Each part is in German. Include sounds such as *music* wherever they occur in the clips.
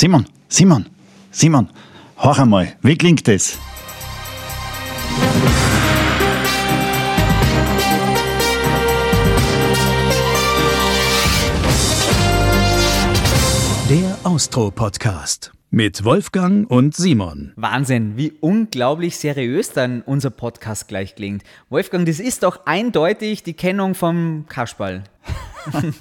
Simon, Simon, Simon, hör einmal, wie klingt das? Der Austro-Podcast mit Wolfgang und Simon. Wahnsinn, wie unglaublich seriös dann unser Podcast gleich klingt. Wolfgang, das ist doch eindeutig die Kennung vom Kasperl. Nein,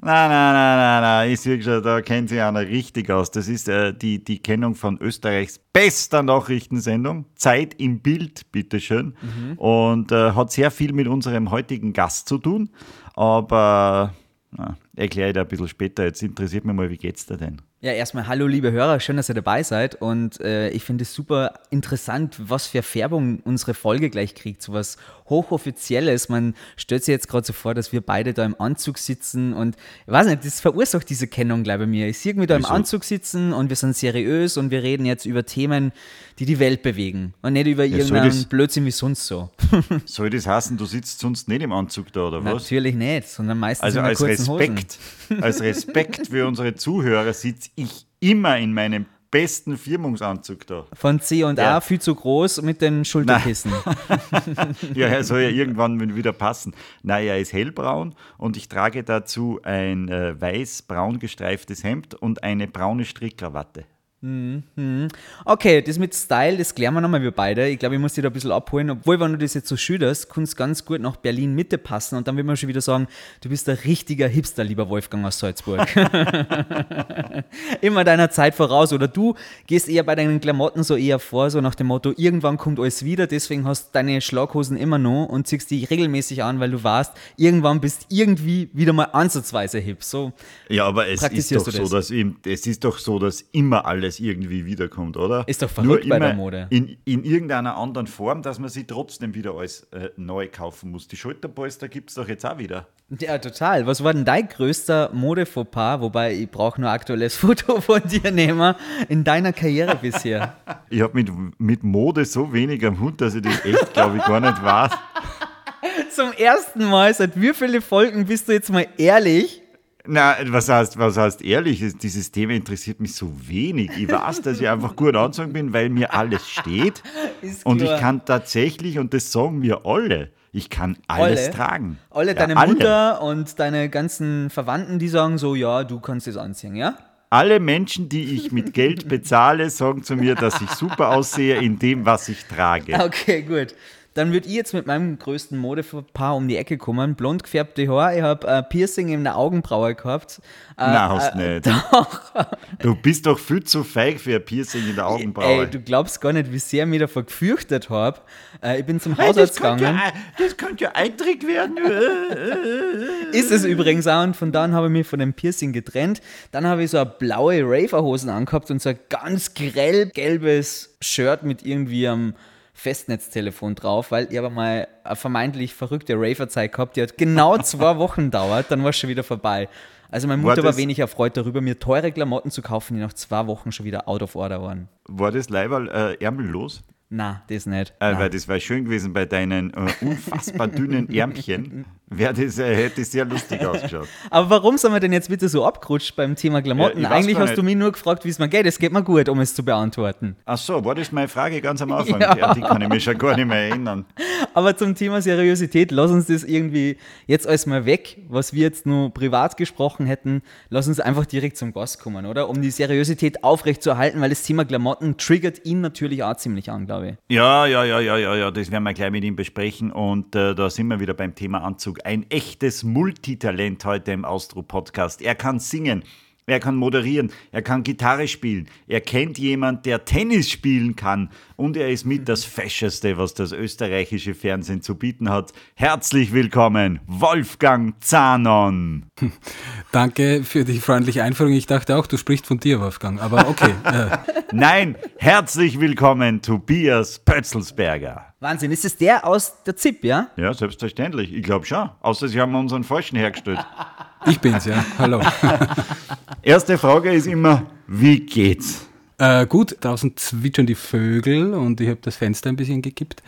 nein, nein, nein, nein, ich sehe schon, da kennt sich einer richtig aus. Das ist äh, die, die Kennung von Österreichs bester Nachrichtensendung. Zeit im Bild, bitteschön. Mhm. Und äh, hat sehr viel mit unserem heutigen Gast zu tun. Aber na, erkläre ich dir ein bisschen später. Jetzt interessiert mich mal, wie geht's dir denn? Ja, erstmal hallo liebe Hörer, schön, dass ihr dabei seid und äh, ich finde es super interessant, was für Färbung unsere Folge gleich kriegt, so was hochoffizielles. Man stellt sich jetzt gerade so vor, dass wir beide da im Anzug sitzen und ich weiß nicht, das verursacht diese Kennung gleich bei mir. Ich sehe mich da Wieso? im Anzug sitzen und wir sind seriös und wir reden jetzt über Themen, die die Welt bewegen und nicht über ja, irgendeinen das, Blödsinn wie sonst so. soll das heißen, du sitzt sonst nicht im Anzug da oder was? Natürlich nicht, sondern meistens also in als Respekt, Hosen. als Respekt für unsere Zuhörer sitze ich immer in meinem besten Firmungsanzug da. Von C und A, viel zu groß mit den Schulterkissen. *laughs* ja, er soll ja irgendwann wieder passen. Nein, er ist hellbraun und ich trage dazu ein äh, weiß-braun gestreiftes Hemd und eine braune Strickkrawatte. Mhm. Okay, das mit Style, das klären wir nochmal, wir beide. Ich glaube, ich muss dich da ein bisschen abholen. Obwohl, wenn du das jetzt so schilderst, kann es ganz gut nach Berlin Mitte passen. Und dann will man schon wieder sagen, du bist ein richtiger Hipster, lieber Wolfgang aus Salzburg. *laughs* Immer deiner Zeit voraus. Oder du gehst eher bei deinen Klamotten so eher vor, so nach dem Motto, irgendwann kommt alles wieder, deswegen hast du deine Schlaghosen immer noch und ziehst die regelmäßig an, weil du weißt, irgendwann bist irgendwie wieder mal ansatzweise hip. So ja, aber es ist doch so, dass ihm, es ist doch so, dass immer alles es irgendwie wiederkommt, oder? Ist doch verrückt Nur bei der Mode. In, in irgendeiner anderen Form, dass man sie trotzdem wieder alles äh, neu kaufen muss. Die Schulterpolster gibt es doch jetzt auch wieder. Ja, total. Was war denn dein größter Modefauxpas, wobei ich brauche nur aktuelles *laughs* Foto von dir nehmen, in deiner Karriere bisher? *laughs* ich habe mit, mit Mode so wenig am Hund, dass ich das echt, glaube ich, gar nicht weiß. *laughs* Zum ersten Mal seit wie viele Folgen bist du jetzt mal ehrlich? Na, was heißt, was heißt ehrlich? Dieses Thema interessiert mich so wenig. Ich weiß, dass ich einfach gut anzogen bin, weil mir alles steht. *laughs* und ich kann tatsächlich, und das sagen wir alle, ich kann alles alle, tragen. Alle, ja, deine alle. Mutter und deine ganzen Verwandten, die sagen so, ja, du kannst es anziehen, ja? Alle Menschen, die ich mit Geld bezahle, sagen zu mir, dass ich super aussehe in dem, was ich trage. *laughs* Okay, gut. Dann würde ich jetzt mit meinem größten Modepaar um die Ecke kommen. Blond gefärbte Haare, ich habe äh, Piercing in der Augenbraue gehabt. Äh, Nein, hast äh, nicht. Doch. *laughs* Du bist doch viel zu feig für ein Piercing in der Augenbraue. Ey, du glaubst gar nicht, wie sehr ich mich davor gefürchtet habe. Äh, ich bin zum hey, Hausarzt gegangen. Ja, das könnte ja Eintrick werden. *laughs* Ist es übrigens auch. Und von dann habe ich mich von dem Piercing getrennt. Dann habe ich so eine blaue Raverhosen angehabt und so ein ganz grell gelbes Shirt mit irgendwie einem Festnetztelefon drauf, weil ich aber mal eine vermeintlich verrückte Raver-Zeit gehabt, die hat genau *laughs* zwei Wochen dauert, dann war es schon wieder vorbei. Also meine Mutter war, war wenig erfreut darüber, mir teure Klamotten zu kaufen, die nach zwei Wochen schon wieder out of order waren. War das Leiberl äh, ärmellos? Na, das nicht. Äh, weil das wäre schön gewesen bei deinen äh, unfassbar dünnen Ärmchen. Wäre das, äh, hätte sehr lustig *laughs* ausgeschaut. Aber warum sind wir denn jetzt bitte so abgerutscht beim Thema Klamotten? Ja, Eigentlich hast nicht. du mich nur gefragt, wie es mir geht. Es geht mir gut, um es zu beantworten. Ach so, war das meine Frage ganz am Anfang? *laughs* Ja. ja die kann ich mich schon gar nicht mehr erinnern. *laughs* Aber zum Thema Seriosität, lass uns das irgendwie jetzt alles mal weg, was wir jetzt nur privat gesprochen hätten. Lass uns einfach direkt zum Gast kommen, oder? Um die Seriosität aufrechtzuerhalten, weil das Thema Klamotten triggert ihn natürlich auch ziemlich an, glaube ich. Ja, ja, ja, ja, ja, ja, das werden wir gleich mit ihm besprechen. Und äh, da sind wir wieder beim Thema Anzug ein echtes Multitalent heute im Austro-Podcast. Er kann singen, er kann moderieren, er kann Gitarre spielen, er kennt jemand, der Tennis spielen kann und er ist mit das Fescheste, was das österreichische Fernsehen zu bieten hat. Herzlich willkommen, Wolfgang Zanon. *laughs* Danke für die freundliche Einführung. Ich dachte auch, du sprichst von dir, Wolfgang, aber okay. *laughs* Äh. Nein, herzlich willkommen, Tobias Pötzelsberger. Wahnsinn, ist es der aus der ZIP, ja? Ja, selbstverständlich. Ich glaube schon. Außer sie haben unseren Falschen hergestellt. Ich bin's, ja. Hallo. *laughs* Erste Frage ist immer, wie geht's? Äh, gut, draußen zwitschern die Vögel und ich habe das Fenster ein bisschen gekippt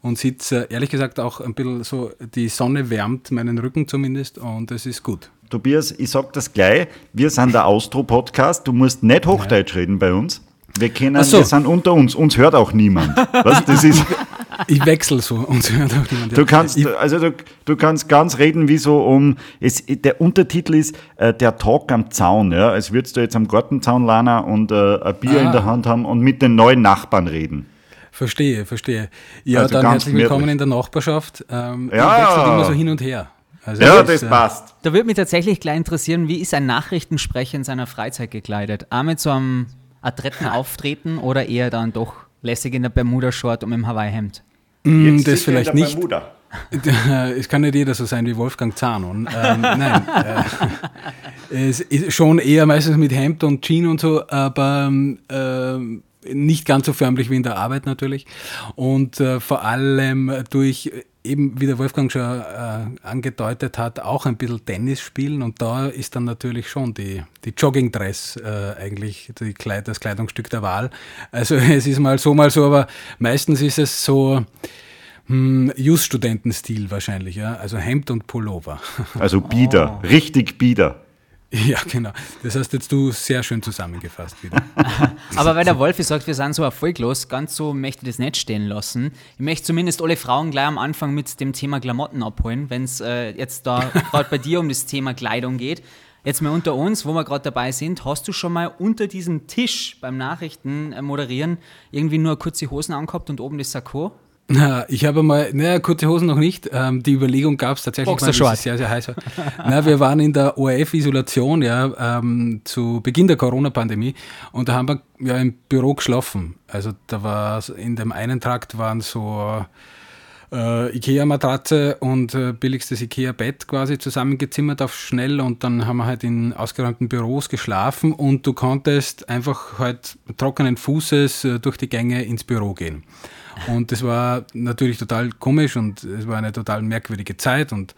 und sitze, ehrlich gesagt, auch ein bisschen so, die Sonne wärmt meinen Rücken zumindest und es ist gut. Tobias, ich sag das gleich. Wir sind der Austro-Podcast. Du musst nicht Hochdeutsch reden bei uns. Wir kennen, so. wir sind unter uns. Uns hört auch niemand. Was? Das ist, *laughs* Ich wechsle so und hört auch niemand. ja. du kannst, also du, du kannst ganz reden, wie so um, es, der Untertitel ist äh, der Talk am Zaun, ja, als würdest du jetzt am Gartenzaun lana und äh, ein Bier Ah. in der Hand haben und mit den neuen Nachbarn reden. verstehe, verstehe. Ja, Also dann herzlich willkommen gemütlich. in der Nachbarschaft. Ähm, Ja. Ich wechsle immer so hin und her. Also Ja, das, das äh, passt. Da würde mich tatsächlich gleich interessieren, wie ist ein Nachrichtensprecher in seiner Freizeit gekleidet? Auch mit so einem adretten Auftreten oder eher dann doch lässig in der Bermuda-Short und im Hawaii-Hemd? mm, Jetzt Das vielleicht der nicht. Bermuda. *laughs* Es kann nicht jeder so sein wie Wolfgang Zahnon. Ähm, nein. Äh, *laughs* es ist schon eher meistens mit Hemd und Jeans und so, aber ähm, ähm, nicht ganz so förmlich wie in der Arbeit natürlich. Und äh, vor allem durch eben, wie der Wolfgang schon äh, angedeutet hat, auch ein bisschen Tennis spielen. Und da ist dann natürlich schon die, die Joggingdress äh, eigentlich die Kleid, das Kleidungsstück der Wahl. Also *laughs* es ist mal so, mal so, aber meistens ist es so, hm, Just-Studentenstil wahrscheinlich, ja. Also Hemd und Pullover. *laughs* Also Bieder, richtig Bieder. *laughs* ja, genau. Das hast jetzt du sehr schön zusammengefasst wieder. *laughs* Aber weil der Wolfi sagt, wir sind so erfolglos, ganz so möchte ich das nicht stehen lassen. Ich möchte zumindest alle Frauen gleich am Anfang mit dem Thema Klamotten abholen, wenn es äh, jetzt da *laughs* gerade bei dir um das Thema Kleidung geht. Jetzt mal unter uns, wo wir gerade dabei sind, hast du schon mal unter diesem Tisch beim Nachrichten äh, moderieren irgendwie nur kurze Hosen angehabt und oben das Sakko? Na, ich habe mal, naja, kurze Hosen noch nicht. Ähm, die Überlegung gab es tatsächlich mal, es sehr, sehr heiß war. Na, wir waren in der ORF-Isolation, ja, ähm, zu Beginn der Corona-Pandemie und da haben wir ja im Büro geschlafen. Also da war in dem einen Trakt waren so äh, Ikea-Matratze und äh, billigstes Ikea-Bett quasi zusammengezimmert auf schnell und dann haben wir halt in ausgeräumten Büros geschlafen und du konntest einfach halt trockenen Fußes äh, durch die Gänge ins Büro gehen. Und das war natürlich total komisch und es war eine total merkwürdige Zeit und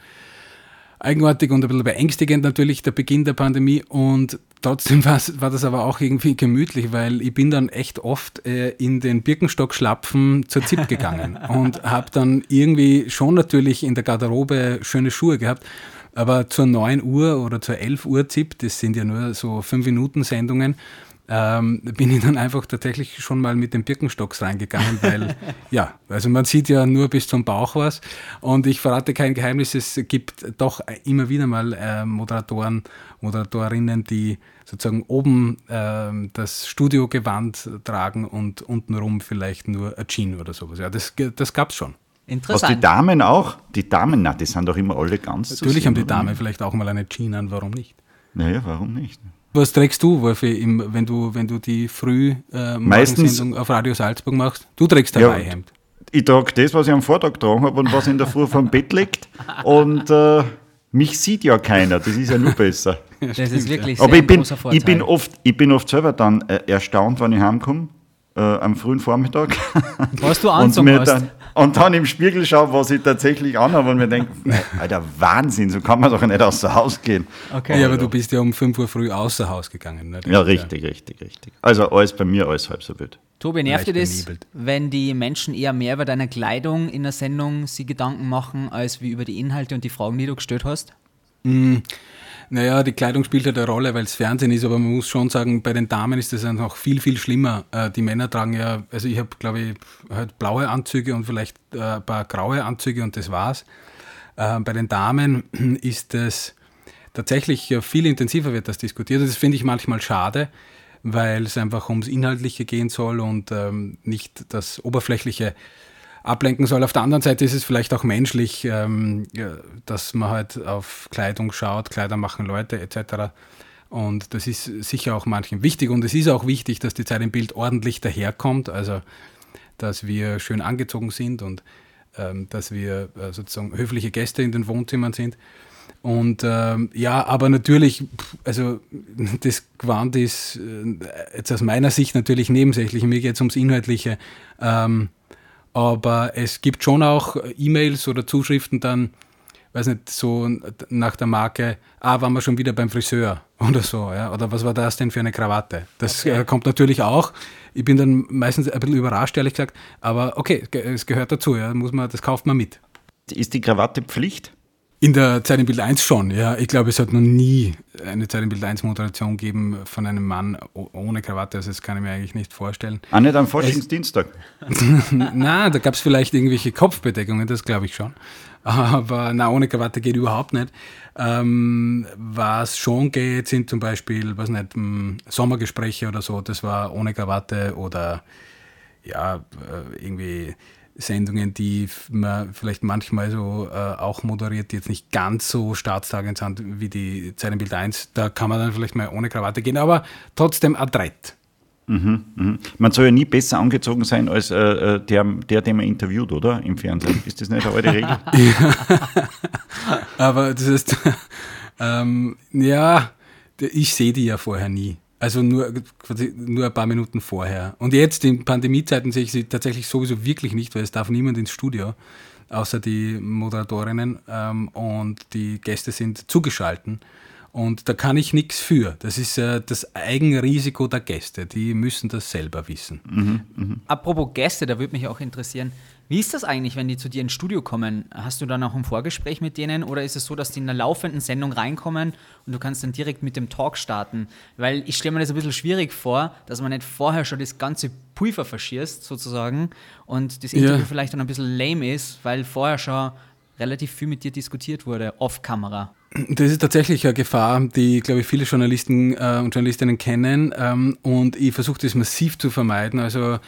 eigenartig und ein bisschen beängstigend natürlich der Beginn der Pandemie. Und trotzdem *laughs* war das aber auch irgendwie gemütlich, weil ich bin dann echt oft äh, in den Birkenstock-Schlapfen zur ZIP *laughs* gegangen und habe dann irgendwie schon natürlich in der Garderobe schöne Schuhe gehabt, aber zur 9 Uhr oder zur 11 Uhr ZIP, das sind ja nur so 5-Minuten-Sendungen, ähm, bin ich dann einfach tatsächlich schon mal mit den Birkenstocks reingegangen, weil, *laughs* ja, also man sieht ja nur bis zum Bauch was und ich verrate kein Geheimnis, es gibt doch immer wieder mal äh, Moderatoren, Moderatorinnen, die sozusagen oben ähm, das Studiogewand tragen und untenrum vielleicht nur ein Jean oder sowas. Ja, das, das gab es schon. Was die Interessant. Damen auch? Die Damen, na, die sind doch immer alle ganz zu Natürlich sehen, haben die? Damen vielleicht auch mal eine Jean an, warum nicht? Naja, warum nicht? Was trägst du, Wolfi, im, wenn, du, wenn du die früh äh, auf Radio Salzburg machst? Du trägst ein Ja, Weihhemd. Ich trage das, was ich am Vortag getragen habe und was in der Früh vom Bett liegt. Und äh, mich sieht ja keiner, das ist ja nur besser. *laughs* Das ist wirklich Aber sehr ich bin, großer Vorteil. ich, bin oft, ich bin oft selber dann äh, erstaunt, wenn ich heimkomme, äh, am frühen Vormittag. Was du *laughs* anzogen mir hast. dann, und dann im Spiegel schaue, was ich tatsächlich anhabe und mir denke, Alter, Wahnsinn, so kann man doch nicht außer Haus gehen. Okay. Ja, aber du bist ja um 5 Uhr früh außer Haus gegangen. Ne? Ja, richtig, richtig, richtig. Also alles bei mir, alles halb so wild. Tobi, nervt dir das, wenn die Menschen eher mehr über deine Kleidung in der Sendung sie Gedanken machen, als wie über die Inhalte und die Fragen, die du gestellt hast? Naja, die Kleidung spielt halt eine Rolle, weil es Fernsehen ist, aber man muss schon sagen, bei den Damen ist das noch viel, viel schlimmer. Äh, die Männer tragen ja, also ich habe, glaube ich, halt blaue Anzüge und vielleicht äh, ein paar graue Anzüge und das war's. Äh, bei den Damen *clears throat* ist es tatsächlich viel intensiver wird das diskutiert. Das finde ich manchmal schade, weil es einfach ums Inhaltliche gehen soll und ähm, nicht das Oberflächliche ablenken soll. Auf der anderen Seite ist es vielleicht auch menschlich, ähm, dass man halt auf Kleidung schaut, Kleider machen Leute etc. Und das ist sicher auch manchen wichtig und es ist auch wichtig, dass die Zeit im Bild ordentlich daherkommt, also dass wir schön angezogen sind und ähm, dass wir äh, sozusagen höfliche Gäste in den Wohnzimmern sind. Und ähm, ja, aber natürlich, also *laughs* das Gewand ist äh, jetzt aus meiner Sicht natürlich nebensächlich. Mir geht es ums Inhaltliche. Ähm, aber es gibt schon auch E-Mails oder Zuschriften dann, weiß nicht, so nach der Marke, ah, waren wir schon wieder beim Friseur *laughs* oder so, ja, oder was war das denn für eine Krawatte? Das äh, kommt natürlich auch. Ich bin dann meistens ein bisschen überrascht, ehrlich gesagt, aber okay, es gehört dazu, ja, muss man, das kauft man mit. Ist die Krawatte Pflicht? In der Zeit im Bild 1 schon, ja. Ich glaube, es hat noch nie eine Zeit im Bild 1 Moderation gegeben von einem Mann ohne Krawatte. Also das kann ich mir eigentlich nicht vorstellen. Auch nicht am Forschungsdienstag? *laughs* na, da gab es vielleicht irgendwelche Kopfbedeckungen, das glaube ich schon. Aber na, ohne Krawatte geht überhaupt nicht. Ähm, was schon geht, sind zum Beispiel, was nicht, Sommergespräche oder so, das war ohne Krawatte oder ja, äh, irgendwie Sendungen, die man vielleicht manchmal so äh, auch moderiert, die jetzt nicht ganz so staatstragend sind wie die Zeit im Bild 1. Da kann man dann vielleicht mal ohne Krawatte gehen, aber trotzdem adrett. Mhm, mh. Man soll ja nie besser angezogen sein als äh, äh der, der, den man interviewt, oder? Im Fernsehen. Ist das nicht eine alte Regel? *laughs* aber das ist, *laughs* ähm, ja, ich sehe die ja vorher nie. Also nur, nur ein paar Minuten vorher. Und jetzt in Pandemiezeiten sehe ich sie tatsächlich sowieso wirklich nicht, weil es darf niemand ins Studio, außer die Moderatorinnen ähm, und die Gäste sind zugeschalten. Und da kann ich nichts für. Das ist äh, das Eigenrisiko der Gäste. Die müssen das selber wissen. Mhm, mh. Apropos Gäste, da würde mich auch interessieren, wie ist das eigentlich, wenn die zu dir ins Studio kommen? Hast du dann auch ein Vorgespräch mit denen oder ist es so, dass die in einer laufenden Sendung reinkommen und du kannst dann direkt mit dem Talk starten? Weil ich stelle mir das ein bisschen schwierig vor, dass man nicht vorher schon das ganze Pulver verschießt, sozusagen, und das Interview ja. vielleicht dann ein bisschen lame ist, weil vorher schon relativ viel mit dir diskutiert wurde, off-Kamera. Das ist tatsächlich eine Gefahr, die, glaube ich, viele Journalisten äh, und Journalistinnen kennen. Ähm, und ich versuche das massiv zu vermeiden. Also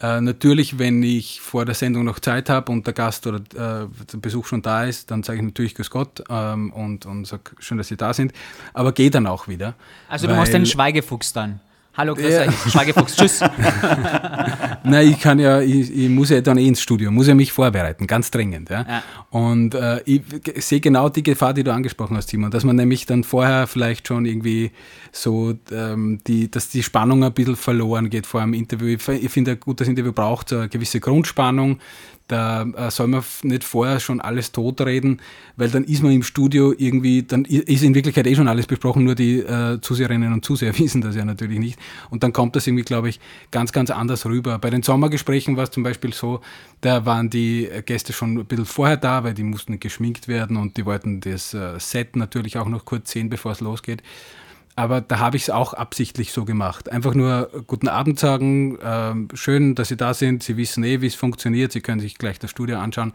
äh, natürlich, wenn ich vor der Sendung noch Zeit habe und der Gast oder äh, der Besuch schon da ist, dann sage ich natürlich Grüß Gott ähm, und, und sage schön, dass Sie da sind. Aber gehe dann auch wieder. Also du hast einen Schweigefuchs dann. Hallo, grüß ja. euch, Schweigefuchs, tschüss. *laughs* Nein, ich kann ja, ich, ich, muss ja dann eh ins Studio, muss ja mich vorbereiten, ganz dringend. Ja? ja. Und äh, ich sehe genau die Gefahr, die du angesprochen hast, Simon, dass man nämlich dann vorher vielleicht schon irgendwie so, ähm, die, dass die Spannung ein bisschen verloren geht vor einem Interview. Ich, ich finde, ein gutes Interview braucht eine gewisse Grundspannung, da äh, soll man nicht vorher schon alles totreden, weil dann ist man im Studio irgendwie, dann ist in Wirklichkeit eh schon alles besprochen, nur die äh, Zuseherinnen und Zuseher *laughs* wissen das ja natürlich nicht. Und dann kommt das irgendwie, glaube ich, ganz, ganz anders rüber. Bei den Sommergesprächen war es zum Beispiel so, da waren die Gäste schon ein bisschen vorher da, weil die mussten geschminkt werden und die wollten das äh, Set natürlich auch noch kurz sehen, bevor es losgeht aber da habe ich es auch absichtlich so gemacht. Einfach nur guten Abend sagen, äh, schön, dass Sie da sind, Sie wissen eh, wie es funktioniert, Sie können sich gleich das Studio anschauen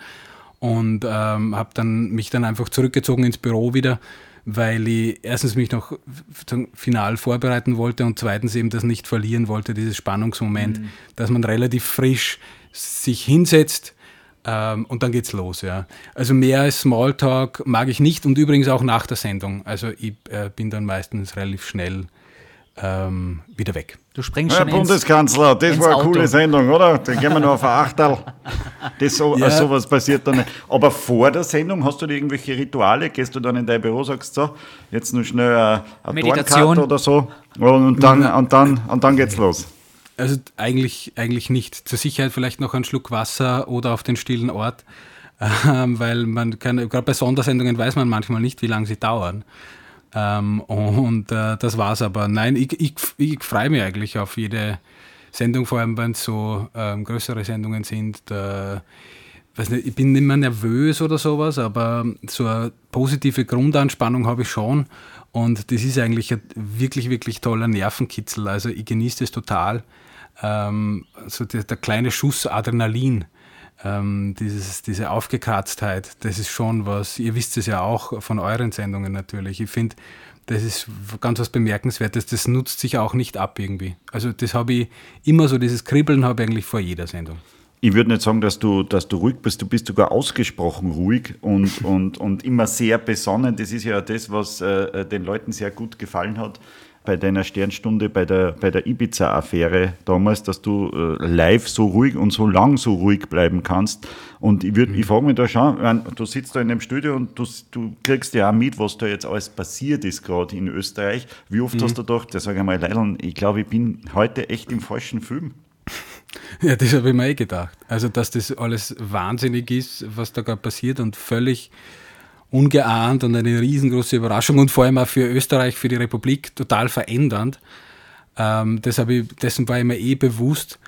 und ähm, habe dann mich dann einfach zurückgezogen ins Büro wieder, weil ich erstens mich noch final vorbereiten wollte und zweitens eben das nicht verlieren wollte, dieses Spannungsmoment, mhm. dass man relativ frisch sich hinsetzt, ähm, und dann geht's los, ja. Also mehr als Smalltalk mag ich nicht und übrigens auch nach der Sendung. Also ich äh, bin dann meistens relativ schnell ähm, wieder weg. Du springst schon Herr Bundeskanzler, das war eine Auto. coole Sendung, oder? Dann gehen wir noch auf ein Achtel. Das so, ja. sowas passiert dann nicht. Aber vor der Sendung hast du da irgendwelche Rituale? Gehst du dann in dein Büro, sagst so, jetzt nur schnell eine, eine Meditation oder so und dann, und dann, und dann geht's los. Also eigentlich, eigentlich nicht. Zur Sicherheit vielleicht noch einen Schluck Wasser oder auf den stillen Ort, *laughs* ähm, weil man kann, gerade bei Sondersendungen weiß man manchmal nicht, wie lange sie dauern. Ähm, und äh, das war's aber. Nein, ich, ich, ich freue mich eigentlich auf jede Sendung, vor allem wenn es so ähm, größere Sendungen sind. Da, nicht, ich bin nicht mehr nervös oder sowas, aber so eine positive Grundanspannung habe ich schon. Und das ist eigentlich ein wirklich, wirklich toller Nervenkitzel. Also ich genieße das total ähm, so der, der, kleine Schuss Adrenalin, ähm, dieses, diese Aufgekratztheit, das ist schon was, ihr wisst es ja auch von euren Sendungen natürlich. Ich finde, das ist ganz was Bemerkenswertes, das nutzt sich auch nicht ab irgendwie. Also das habe ich immer so, dieses Kribbeln habe ich eigentlich vor jeder Sendung. Ich würde nicht sagen, dass du, dass du ruhig bist, du bist sogar ausgesprochen ruhig und, *laughs* und, und immer sehr besonnen. Das ist ja das, was äh, den Leuten sehr gut gefallen hat bei deiner Sternstunde, bei der, bei der Ibiza-Affäre damals, dass du äh, live so ruhig und so lang so ruhig bleiben kannst. Und ich, würd, mhm. ich frage mich da schon, meine, du sitzt da in dem Studio und du, du kriegst ja auch mit, was da jetzt alles passiert ist gerade in Österreich. Wie oft mhm. hast du gedacht, ja, sag ich mal, Leilon, ich glaube, ich bin heute echt im falschen Film. *laughs* Ja, das habe ich mir eh gedacht. Also, dass das alles wahnsinnig ist, was da gerade passiert und völlig ungeahnt und eine riesengroße Überraschung und vor allem auch für Österreich, für die Republik total verändernd. Ähm, das ich, dessen war ich mir eh bewusst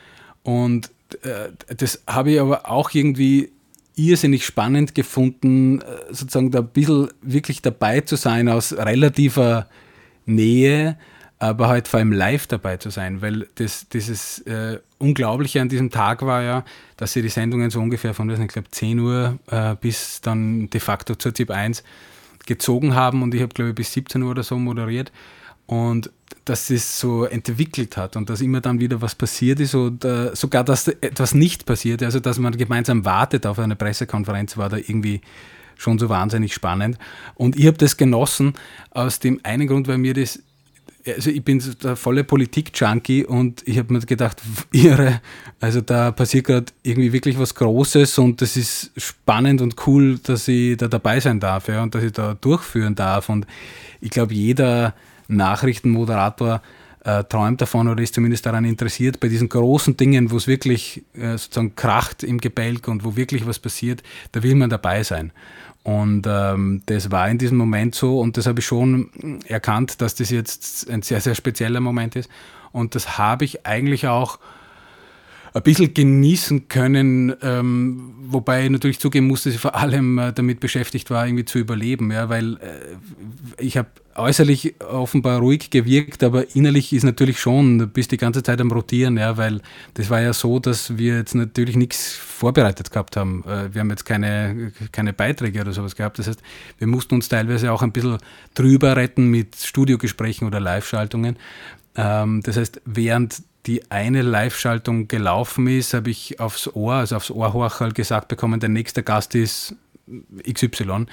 und äh, das habe ich aber auch irgendwie irrsinnig spannend gefunden, äh, sozusagen da ein bisschen wirklich dabei zu sein aus relativer Nähe, aber halt vor allem live dabei zu sein, weil das, dieses äh, Unglaubliche an diesem Tag war ja, dass sie die Sendungen so ungefähr von, ich glaube, 10 Uhr äh, bis dann de facto zur ZIP 1 gezogen haben und ich habe, glaube ich, bis 17 Uhr oder so moderiert und dass es so entwickelt hat und dass immer dann wieder was passiert ist oder sogar, dass etwas nicht passiert, also dass man gemeinsam wartet auf eine Pressekonferenz, war da irgendwie schon so wahnsinnig spannend. Und ich habe das genossen aus dem einen Grund, weil mir das also ich bin der volle Politik-Junkie und ich habe mir gedacht, irre, also da passiert gerade irgendwie wirklich was Großes und das ist spannend und cool, dass ich da dabei sein darf ja, und dass ich da durchführen darf. Und ich glaube, jeder Nachrichtenmoderator äh, träumt davon oder ist zumindest daran interessiert, bei diesen großen Dingen, wo es wirklich äh, sozusagen kracht im Gebälk und wo wirklich was passiert, da will man dabei sein. Und ähm, das war in diesem Moment so und das habe ich schon erkannt, dass das jetzt ein sehr, sehr spezieller Moment ist. Und das habe ich eigentlich auch ein bisschen genießen können, ähm, wobei ich natürlich zugeben musste, dass ich vor allem äh, damit beschäftigt war, irgendwie zu überleben, ja, weil äh, ich habe äußerlich offenbar ruhig gewirkt, aber innerlich ist natürlich schon, du bist die ganze Zeit am Rotieren, ja, weil das war ja so, dass wir jetzt natürlich nichts vorbereitet gehabt haben. Äh, wir haben jetzt keine, keine Beiträge oder sowas gehabt. Das heißt, wir mussten uns teilweise auch ein bisschen drüber retten mit Studiogesprächen oder Live-Schaltungen. Ähm, das heißt, während die eine Live-Schaltung gelaufen ist, habe ich aufs Ohr, also aufs Ohrhorcherl gesagt bekommen, der nächste Gast ist XY.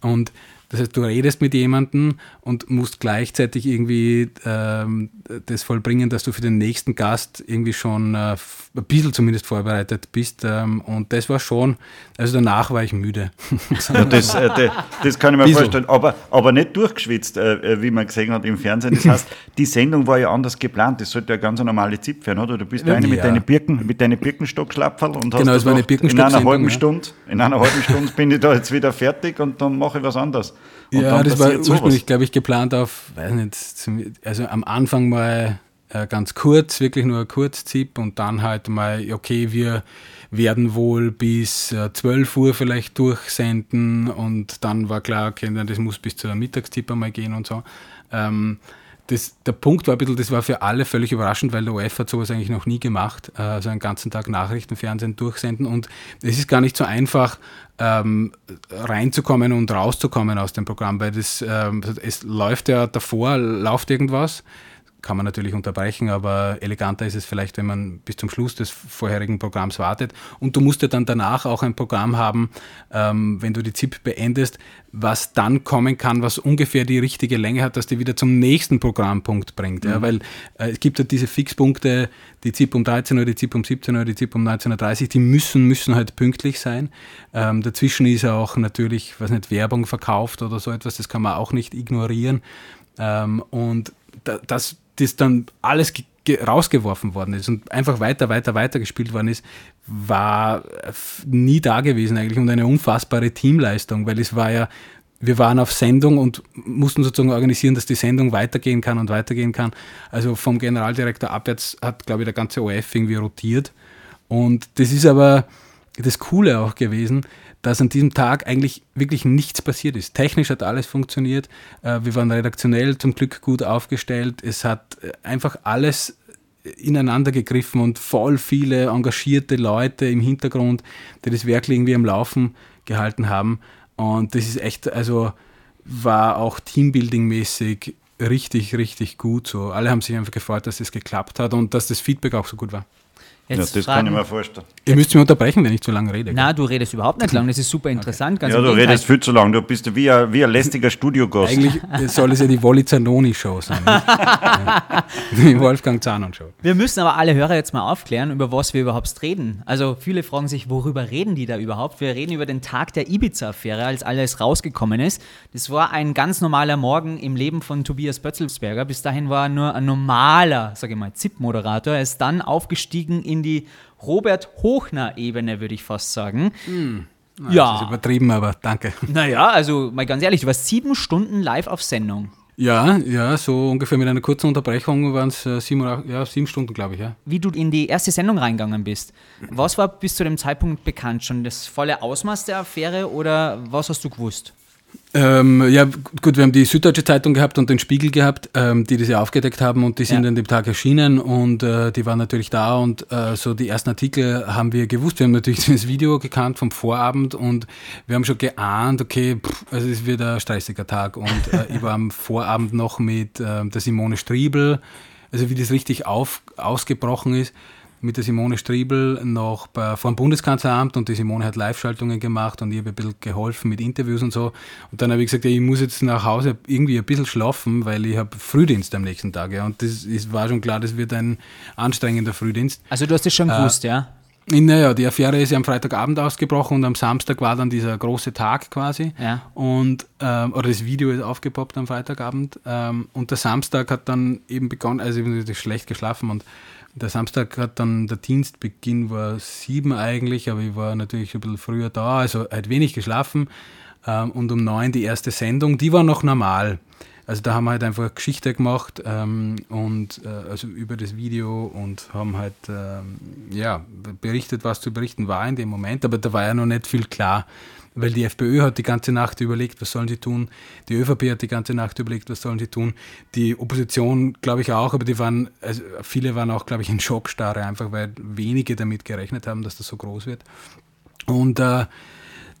Und das heißt, du redest mit jemandem und musst gleichzeitig irgendwie ähm, das vollbringen, dass du für den nächsten Gast irgendwie schon äh, ein bisschen zumindest vorbereitet bist. Ähm, und das war schon, also danach war ich müde. *laughs* ja, das, äh, das, das, kann ich mir Bissl. vorstellen, aber, aber nicht durchgeschwitzt, äh, äh, wie man gesehen hat im Fernsehen. Das heißt, *laughs* die Sendung war ja anders geplant. Das sollte ja ganz eine normale Zip werden, oder? Du bist ja eine mit deinen Birken, mit deinen Birkenstockschlapferl und genau, hast es war eine in einer halben Stunde, in einer halben Stunde bin ich da jetzt wieder fertig und dann mache ich was anderes. Und ja, das war ursprünglich, glaube ich, geplant auf, weiß nicht, also am Anfang mal äh, ganz kurz, wirklich nur ein Kurzzip und dann halt mal, okay, wir werden wohl bis äh, 12 Uhr vielleicht durchsenden und dann war klar, okay, das muss bis zur Mittagstipp einmal gehen und so. Ähm, das, der Punkt war ein bisschen, das war für alle völlig überraschend, weil der OF hat sowas eigentlich noch nie gemacht, äh, also einen ganzen Tag Nachrichtenfernsehen durchsenden. Und es ist gar nicht so einfach, ähm, reinzukommen und rauszukommen aus dem Programm, weil das, ähm, es läuft ja davor, läuft irgendwas, kann man natürlich unterbrechen, aber eleganter ist es vielleicht, wenn man bis zum Schluss des vorherigen Programms wartet. Und du musst ja dann danach auch ein Programm haben, ähm, wenn du die ZIP beendest, was dann kommen kann, was ungefähr die richtige Länge hat, dass die wieder zum nächsten Programmpunkt bringt. Mhm. Ja, weil äh, es gibt ja diese Fixpunkte, die ZIP um 13 Uhr, die ZIP um 17 Uhr, die ZIP um 19.30 Uhr, die müssen, müssen halt pünktlich sein. Ähm, dazwischen ist auch natürlich, was nicht, Werbung verkauft oder so etwas, das kann man auch nicht ignorieren. Ähm, und da, das das dann alles rausgeworfen worden ist und einfach weiter, weiter, weiter gespielt worden ist, war nie da gewesen eigentlich und eine unfassbare Teamleistung, weil es war ja, wir waren auf Sendung und mussten sozusagen organisieren, dass die Sendung weitergehen kann und weitergehen kann. Also vom Generaldirektor abwärts hat, glaube ich, der ganze OF irgendwie rotiert. Und das ist aber das Coole auch gewesen, dass an diesem Tag eigentlich wirklich nichts passiert ist. Technisch hat alles funktioniert. Äh, wir waren redaktionell zum Glück gut aufgestellt. Es hat äh, einfach alles ineinander gegriffen und voll viele engagierte Leute im Hintergrund, die das wirklich irgendwie am Laufen gehalten haben. Und das ist echt, also war auch Teambuilding-mäßig richtig, richtig gut. So, alle haben sich einfach gefreut, dass es das geklappt hat und dass das Feedback auch so gut war. Jetzt ja, das fragen, kann ich mir vorstellen. Ihr müsst mich unterbrechen, wenn ich zu lange rede. Na, du redest überhaupt nicht lang, das ist super interessant. Okay. ja, du redest viel zu lang, du bist wie ein, wie ein lästiger Studiogast. Eigentlich soll es ja die Wolli Zanoni-Show sein. *laughs* die Wolfgang Zanon-Show. Wir müssen aber alle Hörer jetzt mal aufklären, über was wir überhaupt reden. Also viele fragen sich, worüber reden die da überhaupt? Wir reden über den Tag der Ibiza-Affäre, als alles rausgekommen ist. Das war ein ganz normaler Morgen im Leben von Tobias Bötzelsberger. Bis dahin war er nur ein normaler, sage ich mal, ZIP-Moderator. Er ist dann aufgestiegen in in die Robert Hochner-Ebene, würde ich fast sagen. Hm. Na, ja. Das ist übertrieben, aber danke. Naja, also mal ganz ehrlich, du warst sieben Stunden live auf Sendung. Ja, ja, so ungefähr mit einer kurzen Unterbrechung waren es äh, sieben, ja, sieben Stunden, glaube ich. Ja. Wie du in die erste Sendung reingegangen bist, was war bis zu dem Zeitpunkt bekannt? Schon das volle Ausmaß der Affäre oder was hast du gewusst? Ähm, ja, gut, wir haben die Süddeutsche Zeitung gehabt und den Spiegel gehabt, ähm, die das ja aufgedeckt haben und die sind ja. an dem Tag erschienen und äh, die waren natürlich da und äh, so die ersten Artikel haben wir gewusst. Wir haben natürlich *laughs* das Video gekannt vom Vorabend und wir haben schon geahnt, okay, pff, also es wird ein stressiger Tag und äh, *laughs* ich war am Vorabend noch mit äh, der Simone Striebel, also wie das richtig auf, ausgebrochen ist mit der Simone Striebel noch bei, vor dem Bundeskanzleramt und die Simone hat Live-Schaltungen gemacht und ich habe ein bisschen geholfen mit Interviews und so. Und dann habe ich gesagt, ja, ich muss jetzt nach Hause irgendwie ein bisschen schlafen, weil ich habe Frühdienst am nächsten Tag. Ja. Und das ist, war schon klar, das wird ein anstrengender Frühdienst. Also du hast es schon äh, gewusst, ja? Naja, die Affäre ist ja am Freitagabend ausgebrochen und am Samstag war dann dieser große Tag quasi. Ja. Und, ähm, oder das Video ist aufgepoppt am Freitagabend. Ähm, und der Samstag hat dann eben begonnen, also ich habe schlecht geschlafen und der Samstag hat dann der Dienstbeginn war sieben eigentlich, aber ich war natürlich ein bisschen früher da, also halt wenig geschlafen. Ähm, und um neun die erste Sendung, die war noch normal. Also da haben wir halt einfach Geschichte gemacht ähm, und äh, also über das Video und haben halt ähm, ja, berichtet, was zu berichten war in dem Moment, aber da war ja noch nicht viel klar weil die FPÖ hat die ganze Nacht überlegt, was sollen sie tun. Die ÖVP hat die ganze Nacht überlegt, was sollen sie tun. Die Opposition, glaube ich auch, aber die waren, also viele waren auch, glaube ich, in Schockstarre, einfach weil wenige damit gerechnet haben, dass das so groß wird. Und äh,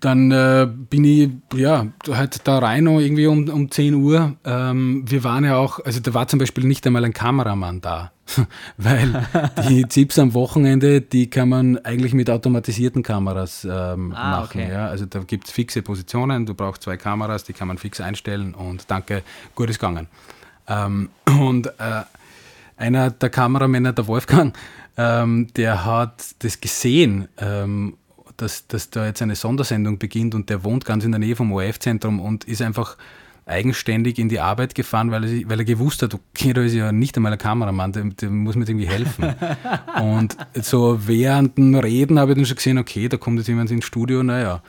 dann äh, bin ich ja halt da rein irgendwie um, um 10 Uhr. Ähm, wir waren ja auch, also da war zum Beispiel nicht einmal ein Kameramann da, *laughs* weil die *laughs* Zips am Wochenende, die kann man eigentlich mit automatisierten Kameras ähm, ah, machen. Okay. Ja? Also da gibt es fixe Positionen, du brauchst zwei Kameras, die kann man fix einstellen und danke, gut ist gegangen. Ähm, *clears throat* und äh, einer der Kameramänner, der Wolfgang, ähm, der hat das gesehen ähm, dass, dass da jetzt eine Sondersendung beginnt und der wohnt ganz in der Nähe vom ORF-Zentrum und ist einfach eigenständig in die Arbeit gefahren, weil er, weil er gewusst hat, okay, da ist ja nicht einmal ein Kameramann, der, der muss mir irgendwie helfen. *laughs* und so während dem Reden habe ich dann schon gesehen, okay, da kommt jetzt jemand ins Studio, naja.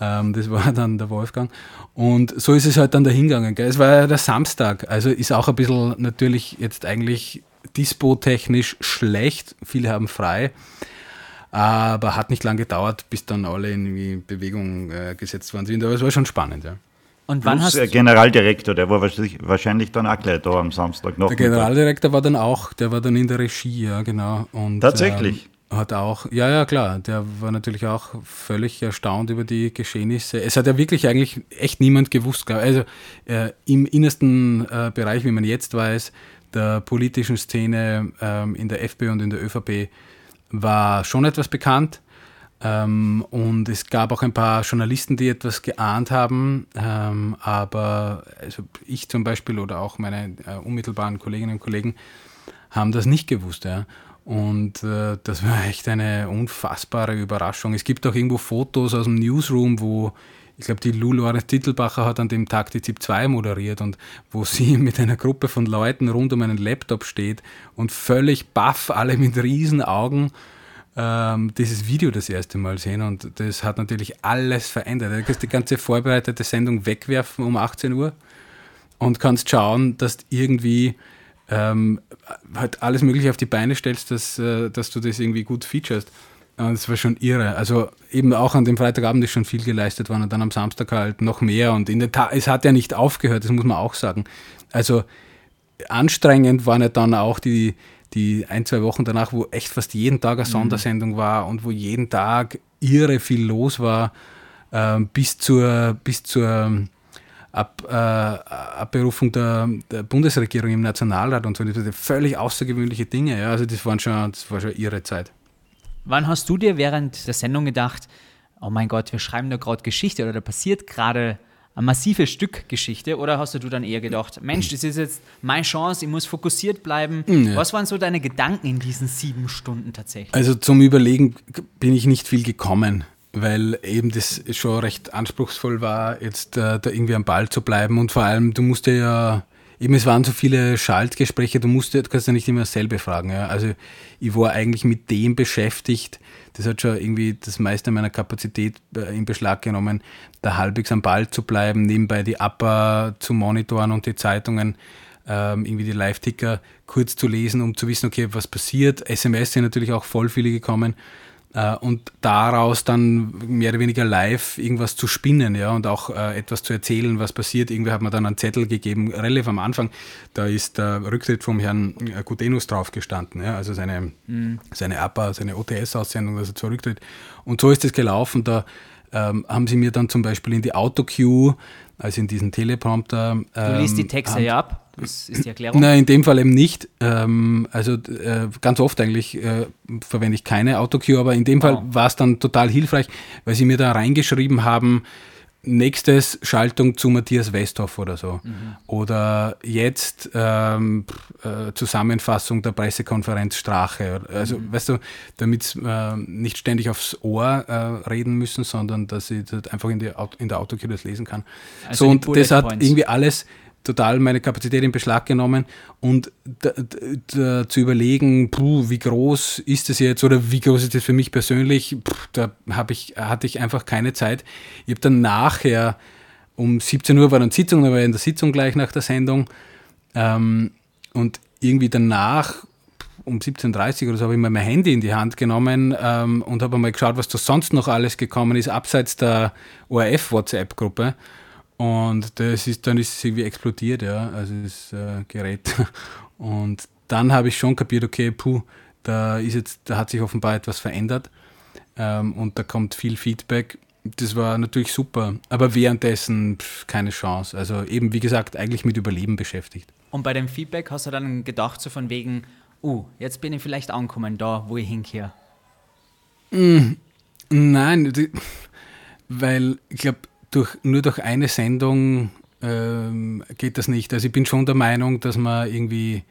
Ähm, das war dann der Wolfgang. Und so ist es halt dann dahingegangen. Gell? Es war ja der Samstag, also ist auch ein bisschen natürlich jetzt eigentlich dispo-technisch schlecht. Viele haben frei. Aber hat nicht lange gedauert, bis dann alle in Bewegung äh, gesetzt worden sind. Aber es war schon spannend, ja. Und wann Plus hast der Generaldirektor, der war wahrscheinlich, wahrscheinlich dann auch gleich da am Samstag noch. Der Generaldirektor war dann auch, der war dann in der Regie, ja, genau. Und, Tatsächlich. Ähm, hat auch, ja, ja, klar, der war natürlich auch völlig erstaunt über die Geschehnisse. Es hat ja wirklich eigentlich echt niemand gewusst. Also äh, im innersten äh, Bereich, wie man jetzt weiß, der politischen Szene ähm, in der FPÖ und in der ÖVP war schon etwas bekannt. Ähm, und es gab auch ein paar Journalisten, die etwas geahnt haben, ähm, aber also ich zum Beispiel oder auch meine äh, unmittelbaren Kolleginnen und Kollegen haben das nicht gewusst. Ja. Und äh, das war echt eine unfassbare Überraschung. Es gibt auch irgendwo Fotos aus dem Newsroom, wo ich glaube, die Lou Lorenz Titelbacher hat an dem Tag die ZIP 2 moderiert und wo sie *laughs* mit einer Gruppe von Leuten rund um einen Laptop steht und völlig baff, alle mit riesen Augen ähm, dieses Video das erste Mal sehen und das hat natürlich alles verändert. Du kannst die ganze vorbereitete Sendung wegwerfen um 18 Uhr und kannst schauen, dass irgendwie ähm, halt alles Mögliche auf die Beine stellst, dass, äh, dass du das irgendwie gut featurest. Und es war schon irre. Also eben auch an dem Freitagabend ist schon viel geleistet worden und dann am Samstag halt noch mehr. Und in der Tat, es hat ja nicht aufgehört, das muss man auch sagen. Also anstrengend waren ja dann auch die, die ein, zwei Wochen danach, wo echt fast jeden Tag eine mhm. Sondersendung war und wo jeden Tag irre viel los war, äh, bis zur, bis zur Ab, äh, Abberufung der, der, Bundesregierung im Nationalrat und so. Das waren völlig außergewöhnliche Dinge. Ja. Also das, waren schon, das war schon ihre Zeit. Wann hast du dir während der Sendung gedacht, oh mein Gott, wir schreiben da gerade Geschichte oder da passiert gerade ein massives Stück Geschichte? Oder hast du dann eher gedacht, Mensch, das ist jetzt meine Chance, ich muss fokussiert bleiben? Ja. Was waren so deine Gedanken in diesen sieben Stunden tatsächlich? Also zum Überlegen bin ich nicht viel gekommen weil eben das schon recht anspruchsvoll war, jetzt äh, da irgendwie am Ball zu bleiben und vor allem, du musst ja eben es waren so viele Schaltgespräche, du musst, du kannst ja nicht immer dasselbe fragen. Ja. Also ich war eigentlich mit dem beschäftigt, das hat schon irgendwie das meiste meiner Kapazität äh, in Beschlag genommen, da halbwegs am Ball zu bleiben, nebenbei die Upper zu monitoren und die Zeitungen, ähm, irgendwie die Live-Ticker kurz zu lesen, um zu wissen, okay, was passiert. SMS sind natürlich auch voll viele gekommen und daraus dann mehr oder weniger live irgendwas zu spinnen ja, und auch äh, etwas zu erzählen, was passiert. Irgendwie hat man dann einen Zettel gegeben, relativ am Anfang, da ist der Rücktritt vom Herrn äh, Gutenus drauf gestanden, ja, also seine, mhm. seine APA, seine OTS-Aussendung, dass er zurücktritt. Und so ist es gelaufen, da ähm, haben sie mir dann zum Beispiel in die Autocue, also in diesen Teleprompter. Ähm, du liest die ähm, Texte ja ab. Das ist die Erklärung. Nein, in dem Fall eben nicht. Ähm, also äh, ganz oft eigentlich äh, verwende ich keine Autocue, aber in dem Fall oh. war es dann total hilfreich, weil sie mir da reingeschrieben haben, nächstes Schaltung zu Matthias Westhoff oder so. Mhm. Oder jetzt ähm, äh, Zusammenfassung der Pressekonferenz Strache. Also, mhm. weißt du, damit äh, nicht ständig aufs Ohr äh, reden müssen, sondern dass ich das einfach in, die, in der das lesen kann. Also so, und das hat irgendwie alles total meine Kapazität in Beschlag genommen und da, da, zu überlegen, puh, wie groß ist das jetzt oder wie groß ist das für mich persönlich, puh, da ich, hatte ich einfach keine Zeit. Ich habe dann nachher, um 17 Uhr war dann Sitzung, da war ich in der Sitzung gleich nach der Sendung ähm, und irgendwie danach um 17.30 Uhr oder so habe ich mal mein Handy in die Hand genommen ähm, und habe mal geschaut, was da sonst noch alles gekommen ist, abseits der ORF-WhatsApp-Gruppe. Und das ist, dann ist es irgendwie explodiert, ja, also das äh, Gerät. *laughs* Und dann habe ich schon kapiert, okay, puh, da ist jetzt, da hat sich offenbar etwas verändert ähm, und da kommt viel Feedback. Das war natürlich super, aber währenddessen pff, keine Chance. Also eben, wie gesagt, eigentlich mit Überleben beschäftigt. Und bei dem Feedback hast du dann gedacht, so von wegen, uh, jetzt bin ich vielleicht angekommen da, wo ich hinkehre? Mm, nein, die, *laughs* weil ich glaube, durch, nur durch eine Sendung ähm, geht das nicht. Also ich bin schon der Meinung, dass man irgendwie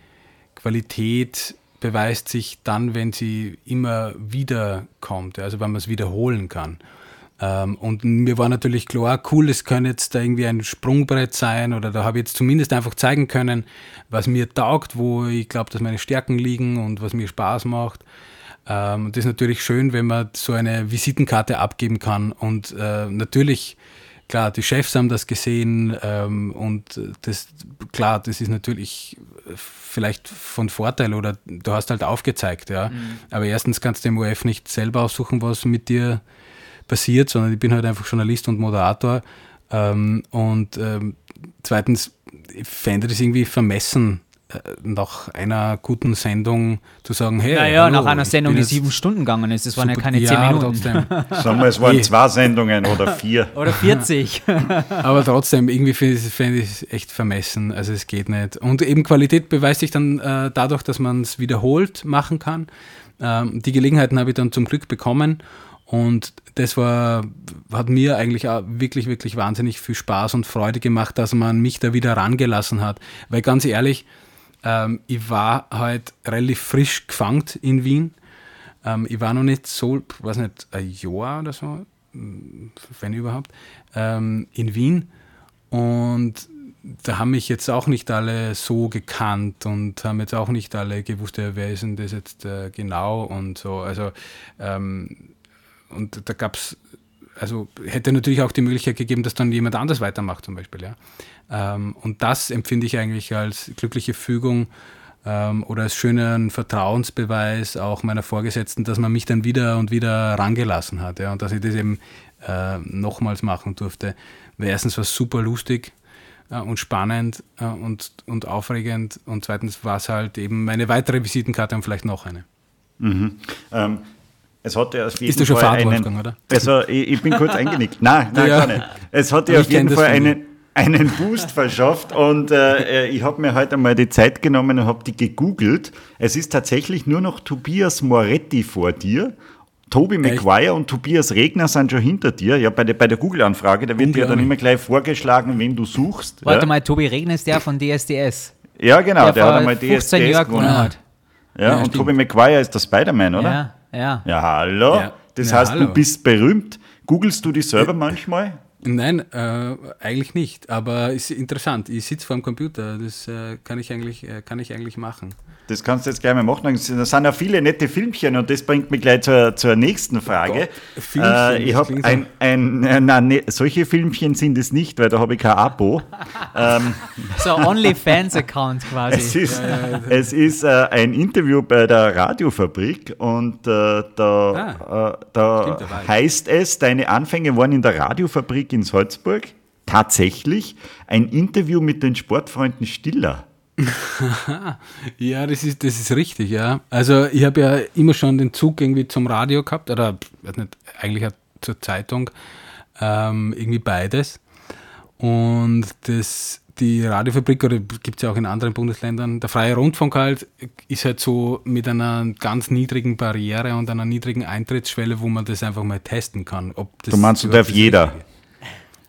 Qualität beweist sich dann, wenn sie immer wieder kommt, also wenn man es wiederholen kann. Ähm, und mir war natürlich klar, cool, es könnte jetzt da irgendwie ein Sprungbrett sein oder da habe ich jetzt zumindest einfach zeigen können, was mir taugt, wo ich glaube, dass meine Stärken liegen und was mir Spaß macht. Ähm, das ist natürlich schön, wenn man so eine Visitenkarte abgeben kann und äh, natürlich klar, die Chefs haben das gesehen ähm, und das, klar, das ist natürlich vielleicht von Vorteil oder du hast halt aufgezeigt, ja. Mhm. Aber erstens kannst du im OF nicht selber aussuchen, was mit dir passiert, sondern ich bin halt einfach Journalist und Moderator. Ähm, und ähm, zweitens, ich fände das irgendwie vermessen, äh, nach einer guten Sendung zu sagen, hey. Naja, hallo, nach einer Sendung, die sieben Stunden gegangen ist. Das waren ja keine zehn ja, Minuten. Trotzdem. *laughs* Sagen wir, es waren zwei Sendungen oder vier. *laughs* oder 40. *laughs* aber trotzdem, irgendwie finde ich es echt vermessen. Also es geht nicht. Und eben Qualität beweist sich dann äh, dadurch, dass man es wiederholt machen kann. Ähm, die Gelegenheiten habe ich dann zum Glück bekommen. Und das war, hat mir eigentlich auch wirklich, wirklich wahnsinnig viel Spaß und Freude gemacht, dass man mich da wieder rangelassen hat. Weil ganz ehrlich, ähm, ich war halt relativ frisch gefangen in Wien. Ähm, ich war noch nicht so, weiß nicht, ein Jahr oder so, wenn überhaupt, ähm, in Wien. Und da haben mich jetzt auch nicht alle so gekannt und haben jetzt auch nicht alle gewusst, wer ist denn das jetzt äh, genau und so. Also, ähm, und da gab es, also hätte natürlich auch die Möglichkeit gegeben, dass dann jemand anders weitermacht, zum Beispiel, ja. Ähm, und das empfinde ich eigentlich als glückliche Fügung ähm, oder als schönen Vertrauensbeweis auch meiner Vorgesetzten, dass man mich dann wieder und wieder rangelassen hat ja, und dass ich das eben äh, nochmals machen durfte. Weil erstens war es super lustig äh, und spannend äh, und, und aufregend und zweitens war es halt eben meine weitere Visitenkarte und vielleicht noch eine. Mhm. Ähm, es hat ja auf jeden Ist du schon Fahrt, Wolfgang, oder? Also, ich, ich bin kurz eingenickt. *laughs* Nein, nein, ja. gar nicht. Es hat ja auf jeden Fall einen, einen Boost verschafft und äh, äh, ich habe mir heute mal die Zeit genommen und habe die gegoogelt. Es ist tatsächlich nur noch Tobias Moretti vor dir. Toby Maguire und Tobias Regner sind schon hinter dir. Ja, bei der, bei der Google-Anfrage, da wird dir dann immer gleich vorgeschlagen, wen du suchst. Warte ja. mal, Tobi Regner ist der von DSDS. Ja, genau, der, der hat einmal DSDS gewonnen. Hat. Ja, ja und stimmt. Toby Maguire ist der Spider-Man, oder? Ja, ja. Ja, hallo. Ja. Das heißt, hallo. du bist berühmt. Googlest du dich selber manchmal? Nein, äh, eigentlich nicht. Aber ist interessant. Ich sitze vor dem Computer. Das äh, kann, ich eigentlich, äh, kann ich eigentlich machen. Das kannst du jetzt gleich mal machen. Da sind ja viele nette Filmchen und das bringt mich gleich zur, zur nächsten Frage. Gott, Filmchen, äh, ich habe ein, ein, äh, nein, ne, solche Filmchen sind es nicht, weil da habe ich kein Abo. *laughs* ähm, so ein OnlyFans-Account quasi. Es ist, ja, ja, es ist äh, ein Interview bei der Radiofabrik und äh, da, ah, äh, da heißt es, deine Anfänge waren in der Radiofabrik in Salzburg. Tatsächlich ein Interview mit den Sportfreunden Stiller. *laughs* ja, das ist, das ist richtig, ja. Also ich habe ja immer schon den Zug irgendwie zum Radio gehabt, oder nicht, eigentlich auch zur Zeitung, ähm, irgendwie beides. Und das, die Radiofabrik, oder gibt es ja auch in anderen Bundesländern, der freie Rundfunk halt, ist halt so mit einer ganz niedrigen Barriere und einer niedrigen Eintrittsschwelle, wo man das einfach mal testen kann. Ob das du meinst, du darf jeder?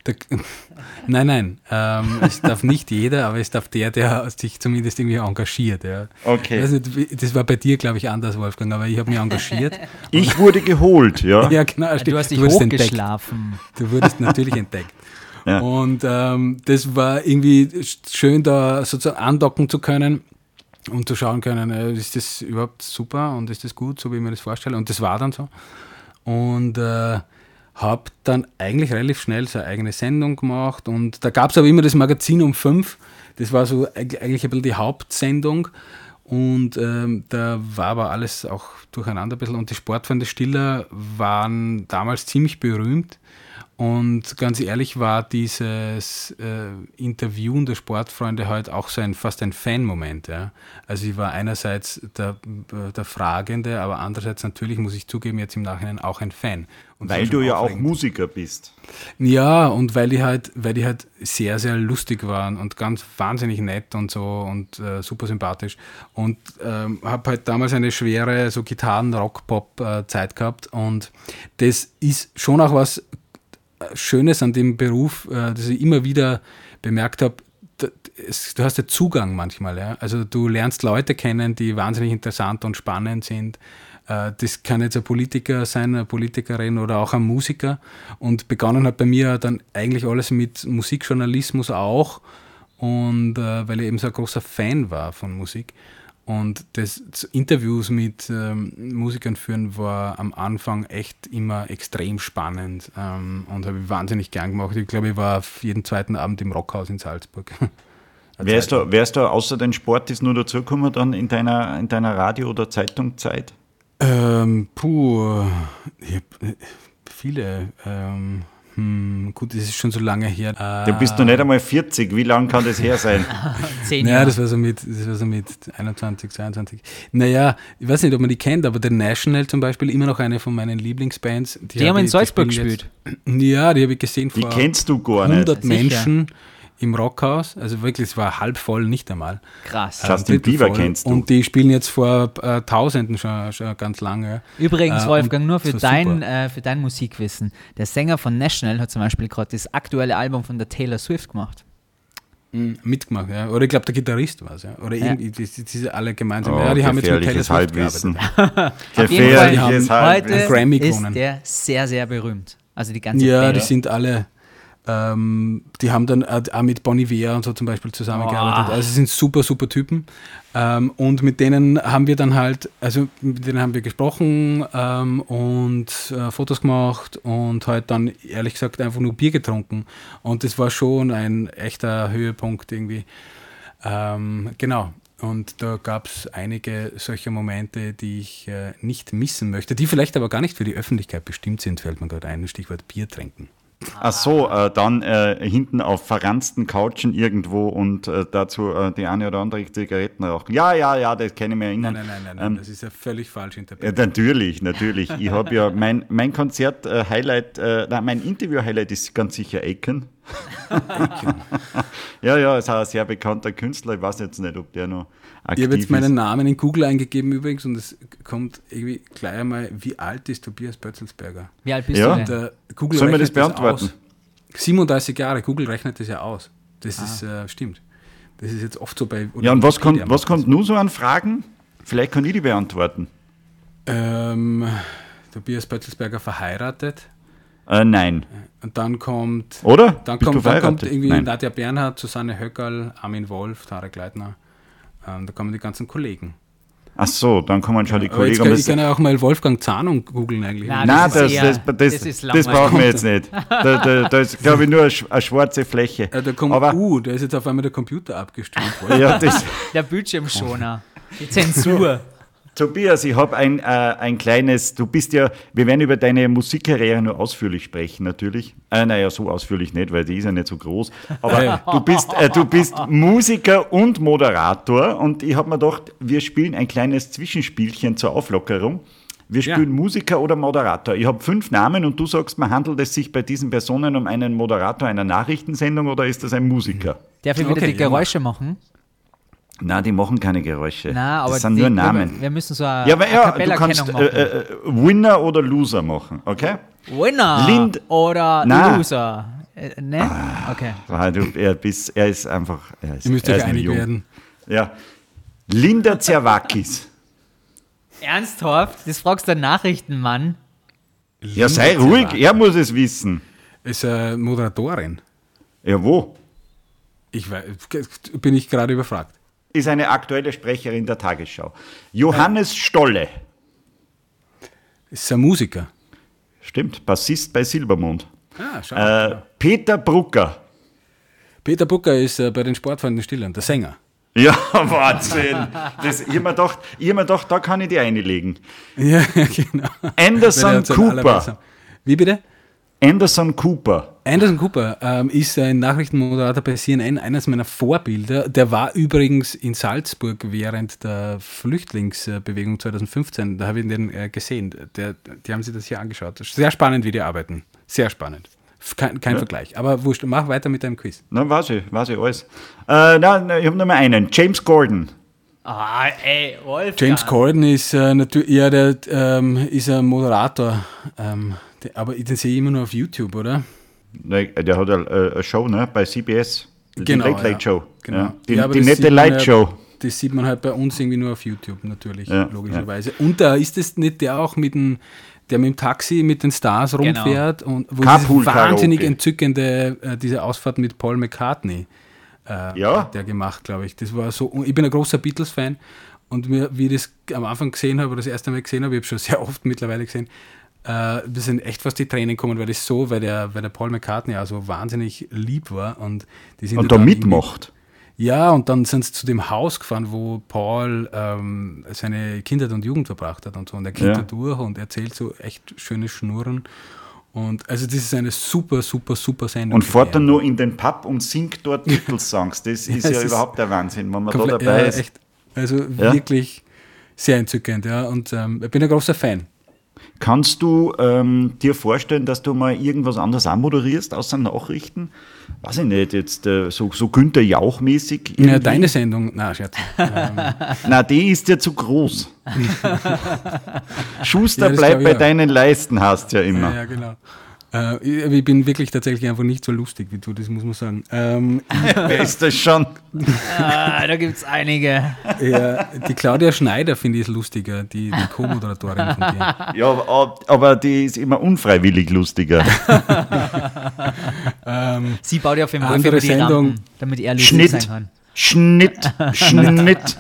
Der, *laughs* nein, nein, ähm, es darf nicht jeder, aber es darf der, der sich zumindest irgendwie engagiert. Ja. Okay. Nicht, das war bei dir, glaube ich, anders, Wolfgang, aber ich habe mich engagiert. *laughs* Ich wurde geholt, ja. *laughs* ja, genau. Du hast dich du hochgeschlafen. Entdeckt. Du wurdest natürlich entdeckt. Ja. Und ähm, das war irgendwie schön, da sozusagen andocken zu können und zu schauen können, äh, ist das überhaupt super und ist das gut, so wie ich mir das vorstelle. Und das war dann so. Und äh, habe dann eigentlich relativ schnell so eine eigene Sendung gemacht und da gab es aber immer das Magazin um fünf. Das war so eigentlich ein bisschen die Hauptsendung und ähm, da war aber alles auch durcheinander ein bisschen und die Sportfreunde Stiller waren damals ziemlich berühmt und ganz ehrlich war dieses äh, Interviewen der Sportfreunde halt auch so ein, fast ein Fan-Moment. Ja? Also ich war einerseits der, der Fragende, aber andererseits natürlich, muss ich zugeben, jetzt im Nachhinein auch ein Fan. Und weil du ja auch Musiker bist. Ja, und weil die halt, weil die halt sehr, sehr lustig waren und ganz wahnsinnig nett und so und äh, super sympathisch. Und ähm, habe halt damals eine schwere so Gitarren-Rock-Pop-Zeit äh, gehabt. Und das ist schon auch was Schönes an dem Beruf, äh, dass ich immer wieder bemerkt habe, du hast ja Zugang manchmal. Ja? Also du lernst Leute kennen, die wahnsinnig interessant und spannend sind. Äh, das kann jetzt ein Politiker sein, eine Politikerin oder auch ein Musiker. Und begonnen hat bei mir dann eigentlich alles mit Musikjournalismus auch. Und äh, weil ich eben so ein großer Fan war von Musik. Und das Interviews mit ähm, Musikern führen war am Anfang echt immer extrem spannend ähm, und habe ich wahnsinnig gern gemacht. Ich glaube, ich war jeden zweiten Abend im Rockhaus in Salzburg. *laughs* wärst, du, wärst du außer den Sport ist nur dazugekommen dann in deiner, in deiner Radio- oder Zeitungzeit? Ähm, puh, ich hab äh, viele. Ähm, hm, gut, das ist schon so lange her. Du bist noch nicht einmal 40. Wie lange kann das her sein? *laughs* Zehn Jahre. Naja, das war, so mit, das war so mit 21, 22. Naja, ich weiß nicht, ob man die kennt, aber der National zum Beispiel, immer noch eine von meinen Lieblingsbands. Die, die haben in Salzburg gespielt. ja, die habe ich gesehen vor die kennst du gar 100 nicht. Menschen. Sicher im Rockhaus. Also wirklich, es war halb voll, nicht einmal. Krass. Ähm, Justin Bieber kennst du. Und die spielen jetzt vor äh, Tausenden schon, schon, ganz lange. Übrigens, äh, Wolfgang, nur für dein, äh, für dein Musikwissen. Der Sänger von National hat zum Beispiel gerade das aktuelle Album von der Taylor Swift gemacht. Mhm, mitgemacht, ja. Oder ich glaube, der Gitarrist war es, ja. Oder ja. irgendwie, die, die, alle gemeinsam. Oh, ja, die haben jetzt mit Taylor Swift Halbwissen. *laughs* gefährliches Halbwissen. Heute Grammy ist der sehr, sehr berühmt. Also die ganze Ja, Band. die sind alle ähm, die haben dann auch mit Bonnie Iver und so zum Beispiel zusammengearbeitet. Oh. Also sind super, super Typen. Ähm, und mit denen haben wir dann halt, also mit denen haben wir gesprochen ähm, und äh, Fotos gemacht und halt dann ehrlich gesagt einfach nur Bier getrunken. Und das war schon ein echter Höhepunkt irgendwie. Ähm, genau. Und da gab es einige solcher Momente, die ich äh, nicht missen möchte, die vielleicht aber gar nicht für die Öffentlichkeit bestimmt sind, fällt mir gerade ein, Stichwort Bier trinken. Ach so, äh, dann äh, hinten auf verranzten Couchen irgendwo und äh, dazu äh, die eine oder andere Zigaretten rauchen. Ja, ja, ja, das kann ich mir erinnern. Nein, nein, nein, nein, ähm, das ist ja völlig falsch interpretiert. natürlich, natürlich. Ich habe ja *laughs* mein, mein Konzert-Highlight, äh, nein, mein Interview-Highlight ist ganz sicher Aiken. Ja, ja, ist auch ein sehr bekannter Künstler. Ich weiß jetzt nicht, ob der noch aktiv Ich habe jetzt meinen Namen in Google eingegeben übrigens und es kommt irgendwie gleich einmal, wie alt ist Tobias Bötzelsberger? Wie alt bist ja. du denn? Google Sollen wir das beantworten? Das 37 Jahre, Google rechnet das ja aus. Das ah. ist, äh, stimmt. Das ist jetzt oft so bei... Ja, und was kommt, was kommt nun so an Fragen? Vielleicht kann ich die beantworten. Ähm, Tobias Bötzelsberger verheiratet Äh, nein. Und dann kommt, Oder? dann Bist du kommt, dann kommt irgendwie Nein. Nadja Bernhardt, Susanne Höckerl, Armin Wolf, Tarek Leitner. Ähm, da kommen die ganzen Kollegen. Ach so, dann kommen schon die Kollegen. kann, ich kann ja auch mal Wolfgang Zahnung googeln eigentlich. Nein, Nein, Das das, ist das, das, das das, brauchen wir jetzt nicht. Da, da, da ist, glaube ich, nur eine, sch- eine schwarze Fläche. Äh, da kommt, Aber, uh, da ist jetzt auf einmal der Computer abgestürmt worden. *laughs* ja, das, Der Bildschirmschoner. Die Zensur. Tobias, ich habe ein, äh, ein kleines, du bist ja, wir werden über deine Musikkarriere nur ausführlich sprechen, natürlich. Äh, naja, so ausführlich nicht, weil die ist ja nicht so groß. Aber du bist, äh, du bist Musiker und Moderator und ich habe mir gedacht, wir spielen ein kleines Zwischenspielchen zur Auflockerung. Wir Ja. spielen Musiker oder Moderator. Ich habe fünf Namen und du sagst mir, handelt es sich bei diesen Personen um einen Moderator einer Nachrichtensendung oder ist das ein Musiker? Darf ich wieder Okay, die ja, Geräusche machen? Na, die machen keine Geräusche. Na, aber das sind die, nur Namen. Wir, müssen so eine, Ja, aber eine ja, du kannst äh, äh, Winner oder Loser machen, okay? Winner Lind- oder Na. Loser. Äh, ne? Okay. Weil du, er, bist, er ist einfach. Er ist, Ihr müsst er euch einig jung. werden. Ja. Linda Zerwakis. Ernsthaft? Das fragst du einen Nachrichtenmann? Ja, sei Linda ruhig, Zerwakis. er muss es wissen. Ist eine Moderatorin. Ja, wo? Ich weiß, bin ich gerade überfragt. Ist eine aktuelle Sprecherin der Tagesschau. Johannes Stolle. Ist ein Musiker. Stimmt, Bassist bei Silbermond. Ah, schau. Äh, Peter Brucker. Peter Bucker ist äh, bei den Sportfreunden Stillern, der Sänger. Ja, *laughs* Wahnsinn. Das, ich habe mir gedacht, ich mir gedacht, da kann ich die einlegen. Ja, *laughs* genau. Anderson er Cooper. Wie bitte? Anderson Cooper. Anderson Cooper ähm, ist ein Nachrichtenmoderator bei CNN, eines meiner Vorbilder. Der war übrigens in Salzburg während der Flüchtlingsbewegung 2015. Da habe ich den äh, gesehen. Der, die haben sich das hier angeschaut. Sehr spannend, wie die arbeiten. Sehr spannend. Kein, kein Ja. Vergleich. Aber wurscht, mach weiter mit deinem Quiz. Na, weiß ich, weiß ich alles. Äh, na, na, ich habe noch mal einen. James Gordon. Ah, ey, Wolf. James Corden ist äh, natürlich, ja, der ähm, ist ein Moderator. Ähm, aber den sehe ich immer nur auf YouTube, oder? Ne, Der hat eine, eine Show ne, bei CBS. Die Genau, Late Late ja. Show. Genau. Ja. Die, Ja, die nette Light ja- Show. Das sieht man halt bei uns irgendwie nur auf YouTube natürlich, Ja, logischerweise. Und da ist es nicht der auch mit dem, der mit dem Taxi mit den Stars Genau. rumfährt und wo Carpool diese wahnsinnig Karaoke. entzückende, äh, diese Ausfahrt mit Paul McCartney äh, Ja. hat der gemacht, glaube ich. Das war so, ich bin ein großer Beatles-Fan und mir, wie ich das am Anfang gesehen habe, oder das erste Mal gesehen habe, ich habe schon sehr oft mittlerweile gesehen, äh, das sind echt fast die Tränen gekommen, weil das so, weil der, weil der Paul McCartney also wahnsinnig lieb war und die sind Und ja da mitmacht. ja, und dann sind sie zu dem Haus gefahren, wo Paul ähm, seine Kindheit und Jugend verbracht hat und so. Und er geht Ja. da durch und erzählt so echt schöne Schnurren. Und also das ist eine super, super, super Sendung. Und fährt dann nur in den Pub und singt dort *laughs* Beatles-Songs. Das ist es ja ist überhaupt der Wahnsinn, wenn man da dabei ja, ist. Echt, also Ja. wirklich sehr entzückend, ja. Und ähm, ich bin ein großer Fan. Kannst du ähm, dir vorstellen, dass du mal irgendwas anderes anmoderierst, außer Nachrichten? Weiß ich nicht, jetzt äh, so, so Günther Jauch-mäßig. Ja, deine Sendung, na Scherz. Ähm, *laughs* Na, die ist ja zu groß. *laughs* Schuster, Ja, bleib bei auch. deinen Leisten, hast ja immer. ja, ja, genau. Äh, ich, bin wirklich tatsächlich einfach nicht so lustig wie du, das muss man sagen. Ähm, *laughs* Wer ist das schon? Ah, da gibt es einige. ja, die Claudia Schneider finde ich lustiger, die, die *laughs* Co-Moderatorin von dir. Ja, aber, aber die ist immer unfreiwillig lustiger. *laughs* Sie baut ja auf Andere über die Sendung. Rampen, damit er lustig sein Schnitt, kann. Schnitt, Schnitt.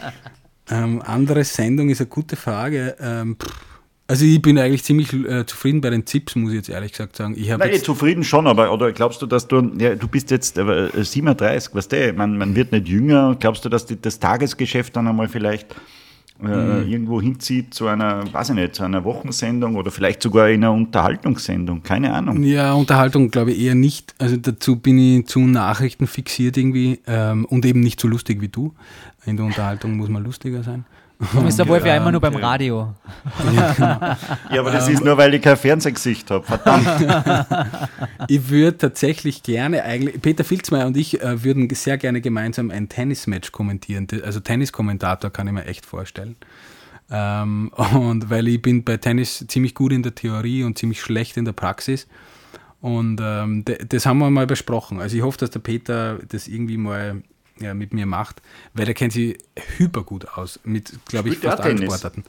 Ähm, andere Sendung ist eine gute Frage. Ähm, pff, also ich bin eigentlich ziemlich äh, zufrieden bei den Zips, muss ich jetzt ehrlich gesagt sagen. Ich eh, jetzt, zufrieden schon, aber oder glaubst du, dass du, ja, du bist jetzt äh, 37, weißt du, man, man wird nicht jünger. Glaubst du, dass die, das Tagesgeschäft dann einmal vielleicht äh, Mhm. irgendwo hinzieht zu einer, weiß ich nicht, zu einer Wochensendung oder vielleicht sogar in einer Unterhaltungssendung? Keine Ahnung. ja, Unterhaltung glaube ich eher nicht. Also dazu bin ich zu Nachrichten fixiert irgendwie ähm, und eben nicht so lustig wie du. In der Unterhaltung muss man lustiger sein. Du bist der Wolf ja immer nur beim Radio. *laughs* Ja, aber Ähm. das ist nur, weil ich kein Fernsehgesicht habe. Verdammt. *laughs* Ich würde tatsächlich gerne eigentlich, Peter Filzmeier und ich äh, würden sehr gerne gemeinsam ein Tennismatch kommentieren. Also Tenniskommentator kann ich mir echt vorstellen. Ähm, *laughs* und weil ich bin bei Tennis ziemlich gut in der Theorie und ziemlich schlecht in der Praxis. Und ähm, das haben wir mal besprochen. Also ich hoffe, dass der Peter das irgendwie mal ja, mit mir macht, weil der kennt sich hyper gut aus mit, glaube ich, fast allen? Sportarten.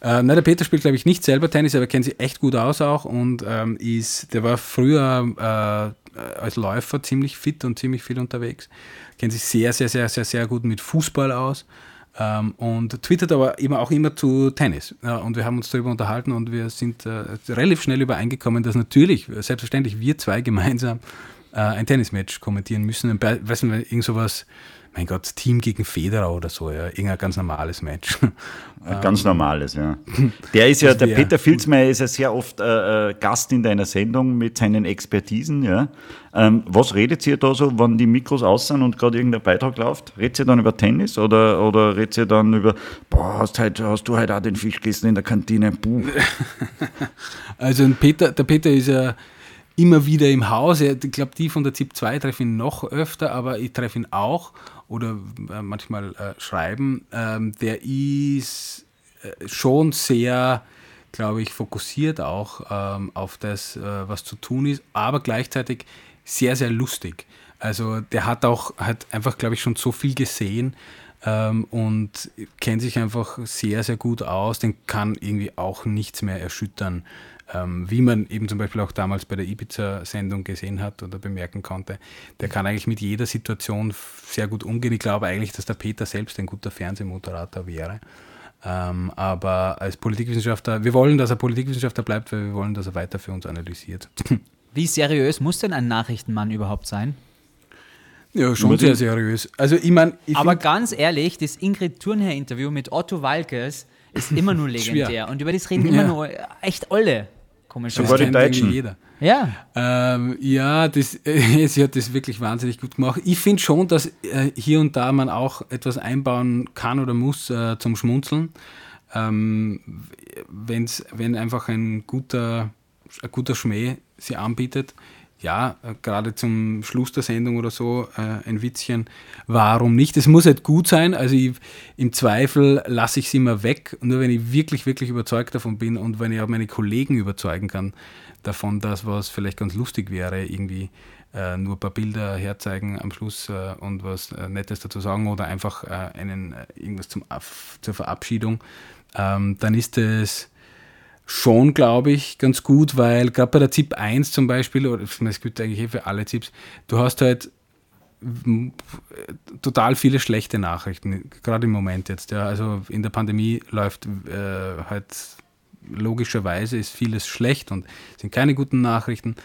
Äh, na, der Peter spielt, glaube ich, nicht selber Tennis, aber kennt sich echt gut aus auch und ähm, ist, der war früher äh, als Läufer ziemlich fit und ziemlich viel unterwegs. Kennt sich sehr, sehr, sehr, sehr, sehr gut mit Fußball aus. Ähm, und twittert aber eben auch immer zu Tennis. Ja, und wir haben uns darüber unterhalten und wir sind äh, relativ schnell übereingekommen, dass natürlich, selbstverständlich, wir zwei gemeinsam äh, ein Tennismatch kommentieren müssen. Und bei, weißt du, irgend sowas mein Gott, Team gegen Federer oder so, ja, irgendein ganz normales Match. *laughs* Ganz normales, ja. Der ist ja, der Peter Filzmeier ist ja sehr oft äh, äh, Gast in deiner Sendung mit seinen Expertisen, ja. Ähm, was redet ihr da so, wenn die Mikros aus sind und gerade irgendein Beitrag läuft? Redet ihr dann über Tennis oder, oder redet ihr dann über, boah, hast, heute, hast du heute auch den Fisch gegessen in der Kantine? Puh. *laughs* Also Peter, der Peter ist ja immer wieder im Haus. Ich glaube, die von der ZIP 2 treffe ihn noch öfter, aber ich treffe ihn auch oder äh, manchmal äh, schreiben, ähm, der ist äh, schon sehr, glaube ich, fokussiert auch ähm, auf das, äh, was zu tun ist, aber gleichzeitig sehr, sehr lustig. Also der hat auch, hat einfach, glaube ich, schon so viel gesehen ähm, und kennt sich einfach sehr, sehr gut aus. Den kann irgendwie auch nichts mehr erschüttern ähm, wie man eben zum Beispiel auch damals bei der Ibiza-Sendung gesehen hat oder bemerken konnte, der kann eigentlich mit jeder Situation sehr gut umgehen. Ich glaube eigentlich, dass der Peter selbst ein guter Fernsehmoderator wäre. Ähm, aber als Politikwissenschaftler, wir wollen, dass er Politikwissenschaftler bleibt, weil wir wollen, dass er weiter für uns analysiert. *laughs* Wie seriös muss denn ein Nachrichtenmann überhaupt sein? Ja, schon sehr seriös. Also ich meine, aber ganz ehrlich, das Ingrid Thurnherr-Interview mit Otto Walkes ist immer nur *laughs* legendär. Und über das reden *laughs* immer nur echt alle. Komisch. Sogar die Deutschen. Jeder. Ja. Ähm, ja, das, *laughs* äh, sie hat das wirklich wahnsinnig gut gemacht. Ich finde schon, dass äh, hier und da man auch etwas einbauen kann oder muss äh, zum Schmunzeln. Ähm, wenn's, wenn einfach ein guter, ein guter Schmäh sie anbietet, ja, äh, gerade zum Schluss der Sendung oder so äh, ein Witzchen, warum nicht? Es muss halt gut sein, also ich, im Zweifel lasse ich es immer weg, nur wenn ich wirklich, wirklich überzeugt davon bin und wenn ich auch meine Kollegen überzeugen kann davon, dass was vielleicht ganz lustig wäre, irgendwie äh, nur ein paar Bilder herzeigen am Schluss äh, und was äh, Nettes dazu sagen oder einfach äh, einen, irgendwas zum, zur Verabschiedung, ähm, dann ist es schon, glaube ich, ganz gut, weil gerade bei der ZIP 1 zum Beispiel, oder es gilt eigentlich eh für alle ZIPs, du hast halt total viele schlechte Nachrichten, gerade im Moment jetzt. Ja. Also in der Pandemie läuft äh, halt logischerweise ist vieles schlecht und sind keine guten Nachrichten.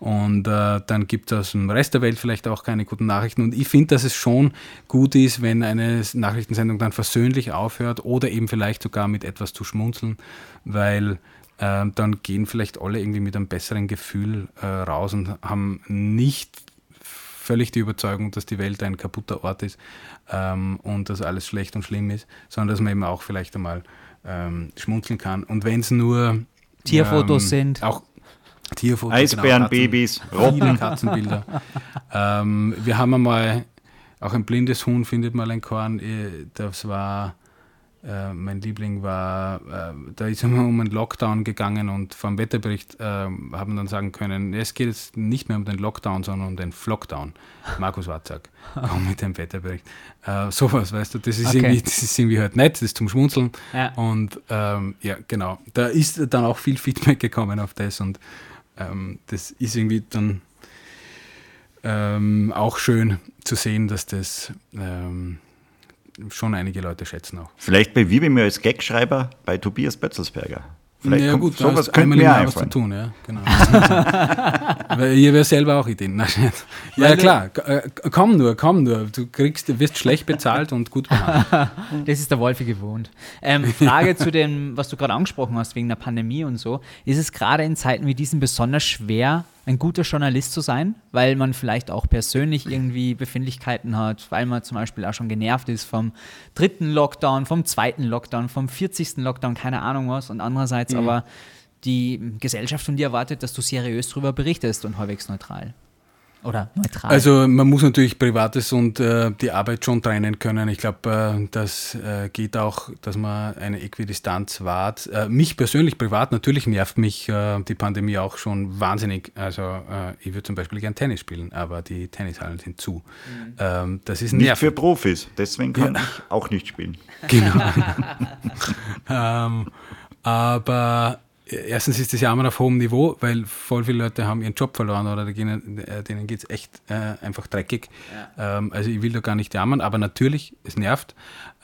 Und äh, dann gibt es aus dem Rest der Welt vielleicht auch keine guten Nachrichten. Und ich finde, dass es schon gut ist, wenn eine Nachrichtensendung dann versöhnlich aufhört oder eben vielleicht sogar mit etwas zu schmunzeln, weil äh, dann gehen vielleicht alle irgendwie mit einem besseren Gefühl äh, raus und haben nicht völlig die Überzeugung, dass die Welt ein kaputter Ort ist ähm, und dass alles schlecht und schlimm ist, sondern dass man eben auch vielleicht einmal ähm, schmunzeln kann. Und wenn es nur Tierfotos ähm, sind. Auch Tierfotos. Eisbärenbabys, genau, Katzen, *laughs* Katzenbilder. *laughs* ähm, wir haben einmal, auch ein blindes Huhn findet mal ein Korn. Äh, das war, äh, mein Liebling war, äh, da ist es um einen Lockdown gegangen und vom Wetterbericht äh, haben dann sagen können, es geht jetzt nicht mehr um den Lockdown, sondern um den Flockdown. Markus Watzak, *laughs* komm mit dem Wetterbericht. Äh, sowas, weißt du, das ist, okay. irgendwie, das ist irgendwie halt nett, das ist zum Schmunzeln. Ja. Und ähm, ja, genau. Da ist dann auch viel Feedback gekommen auf das und ähm, das ist irgendwie dann ähm, auch schön zu sehen, dass das ähm, schon einige Leute schätzen auch. Vielleicht bewirbe ich mich als Gagschreiber bei Tobias Bötzelsberger. Vielleicht ja, gut, sowas könnte mir was zu tun, ja, genau. *laughs* *laughs* Weil ihr wäre selber auch Ideen. *laughs* ja, klar, äh, komm nur, komm nur. Du kriegst, du wirst schlecht bezahlt und gut behandelt. *laughs* Das ist der Wolfi gewohnt. Ähm, Frage zu dem, was du gerade angesprochen hast, wegen der Pandemie und so. Ist es gerade in Zeiten wie diesen besonders schwer, ein guter Journalist zu sein, weil man vielleicht auch persönlich irgendwie Befindlichkeiten hat, weil man zum Beispiel auch schon genervt ist vom dritten Lockdown, vom zweiten Lockdown, vom 40. Lockdown, keine Ahnung was. Und andererseits mhm. aber die Gesellschaft von dir erwartet, dass du seriös darüber berichtest und halbwegs neutral. Oder neutral? Also man muss natürlich Privates und äh, die Arbeit schon trennen können. Ich glaube, äh, das äh, geht auch, dass man eine Äquidistanz wahrt. Äh, mich persönlich privat natürlich nervt mich äh, die Pandemie auch schon wahnsinnig. Also äh, ich würde zum Beispiel gern Tennis spielen, aber die Tennishallen sind zu. Mhm. Ähm, das ist nicht für Profis, deswegen kann ja. ich auch nicht spielen. Genau. *laughs* *laughs* ähm, Aber erstens ist das Jammern auf hohem Niveau, weil voll viele Leute haben ihren Job verloren oder denen, äh, denen geht es echt äh, einfach dreckig. Ja. Ähm, also ich will da gar nicht jammern, aber natürlich, es nervt.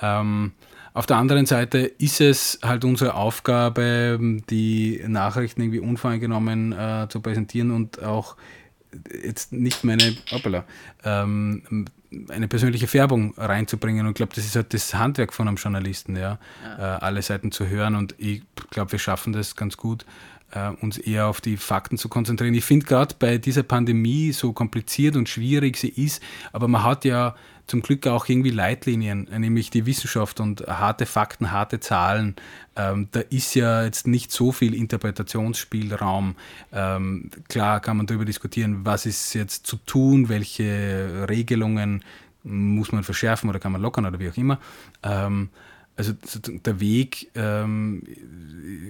Ähm, auf der anderen Seite ist es halt unsere Aufgabe, die Nachrichten irgendwie unvoreingenommen äh, zu präsentieren und auch jetzt nicht meine, hoppala, ähm, eine persönliche Färbung reinzubringen. Und ich glaube, das ist halt das Handwerk von einem Journalisten, ja, ja. Äh, alle Seiten zu hören. Und ich glaube, wir schaffen das ganz gut, äh, uns eher auf die Fakten zu konzentrieren. Ich finde gerade bei dieser Pandemie, so kompliziert und schwierig sie ist, aber man hat ja zum Glück auch irgendwie Leitlinien, nämlich die Wissenschaft und harte Fakten, harte Zahlen. Ähm, da ist ja jetzt nicht so viel Interpretationsspielraum. Ähm, klar kann man darüber diskutieren, was ist jetzt zu tun, welche Regelungen muss man verschärfen oder kann man lockern oder wie auch immer. Ähm, also der Weg ähm,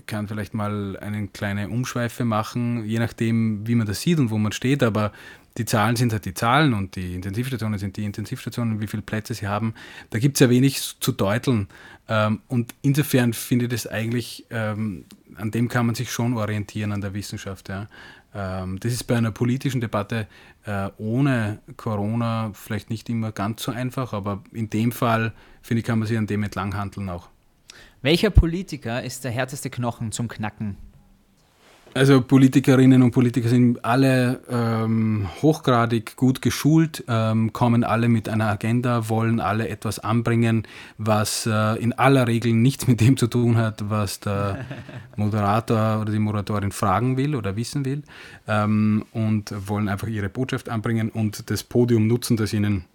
kann vielleicht mal eine kleine Umschweife machen, je nachdem, wie man das sieht und wo man steht, aber die Zahlen sind halt die Zahlen und die Intensivstationen sind die Intensivstationen, wie viele Plätze sie haben. Da gibt es ja wenig zu deuteln. Ähm, und insofern finde ich das eigentlich, ähm, an dem kann man sich schon orientieren, an der Wissenschaft. Ähm, das ist bei einer politischen Debatte äh, ohne Corona vielleicht nicht immer ganz so einfach, aber in dem Fall, finde ich, kann man sich an dem entlang handeln auch. Welcher Politiker ist der härteste Knochen zum Knacken? Also Politikerinnen und Politiker sind alle ähm, hochgradig gut geschult, ähm, kommen alle mit einer Agenda, wollen alle etwas anbringen, was äh, in aller Regel nichts mit dem zu tun hat, was der *laughs* Moderator oder die Moderatorin fragen will oder wissen will ähm, und wollen einfach ihre Botschaft anbringen und das Podium nutzen, das ihnen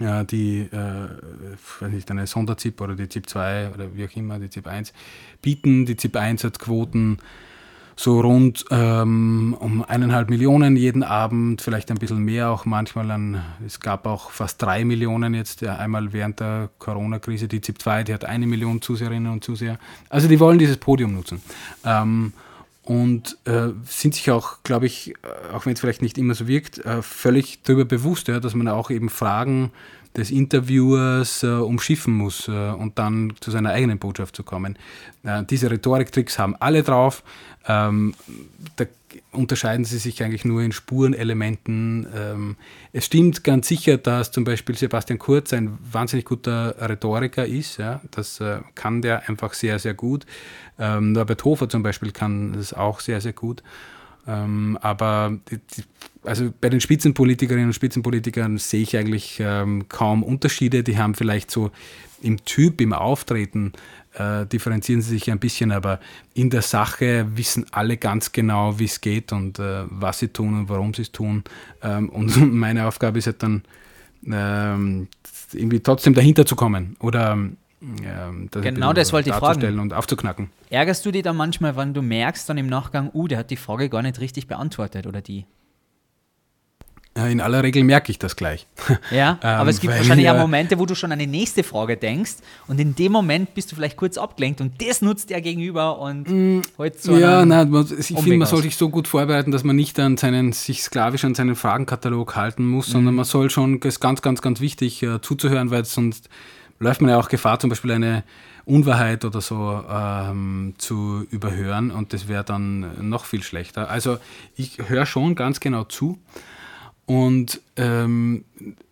äh, die, äh, nicht, eine Sonderzip oder die ZIP 2 oder wie auch immer, die ZIP 1 bieten. Die ZIP 1 hat Quoten so rund ähm, um eineinhalb Millionen jeden Abend, vielleicht ein bisschen mehr auch manchmal. An, es gab auch fast drei Millionen jetzt, ja, einmal während der Corona-Krise. Die ZIP 2, die hat eine Million Zuseherinnen und Zuseher. Also die wollen dieses Podium nutzen. Ähm, und äh, sind sich auch, glaube ich, äh, auch wenn es vielleicht nicht immer so wirkt, äh, völlig darüber bewusst, ja, dass man auch eben Fragen des Interviewers äh, umschiffen muss äh, und dann zu seiner eigenen Botschaft zu kommen. Äh, diese Rhetoriktricks haben alle drauf. Ähm, da unterscheiden sie sich eigentlich nur in Spurenelementen. Ähm, es stimmt ganz sicher, dass zum Beispiel Sebastian Kurz ein wahnsinnig guter Rhetoriker ist. Ja? Das äh, kann der einfach sehr, sehr gut. Ähm, Norbert Hofer zum Beispiel kann das auch sehr, sehr gut. Ähm, aber also bei den Spitzenpolitikerinnen und Spitzenpolitikern sehe ich eigentlich ähm, kaum Unterschiede. Die haben vielleicht so im Typ, im Auftreten äh, differenzieren sie sich ein bisschen, aber in der Sache wissen alle ganz genau, wie es geht und äh, was sie tun und warum sie es tun. Ähm, und *laughs* meine Aufgabe ist halt dann ähm, irgendwie trotzdem dahinter zu kommen oder ähm, das genau das wollte ich fragen. und aufzuknacken. Ärgerst du dich dann manchmal, wenn du merkst dann im Nachgang, uh, der hat die Frage gar nicht richtig beantwortet oder die? In aller Regel merke ich das gleich. *laughs* Ja, ähm, aber es gibt wahrscheinlich auch Momente, wo du schon an die nächste Frage denkst und in dem Moment bist du vielleicht kurz abgelenkt und das nutzt der Gegenüber und mm, halt so Ja, nein, ich finde, man soll sich so gut vorbereiten, dass man nicht an seinen, sich sklavisch an seinen Fragenkatalog halten muss, mhm. sondern man soll schon, das ist ganz, ganz, ganz wichtig, uh, zuzuhören, weil sonst läuft man ja auch Gefahr, zum Beispiel eine Unwahrheit oder so ähm, zu überhören und das wäre dann noch viel schlechter. Also ich höre schon ganz genau zu und ähm,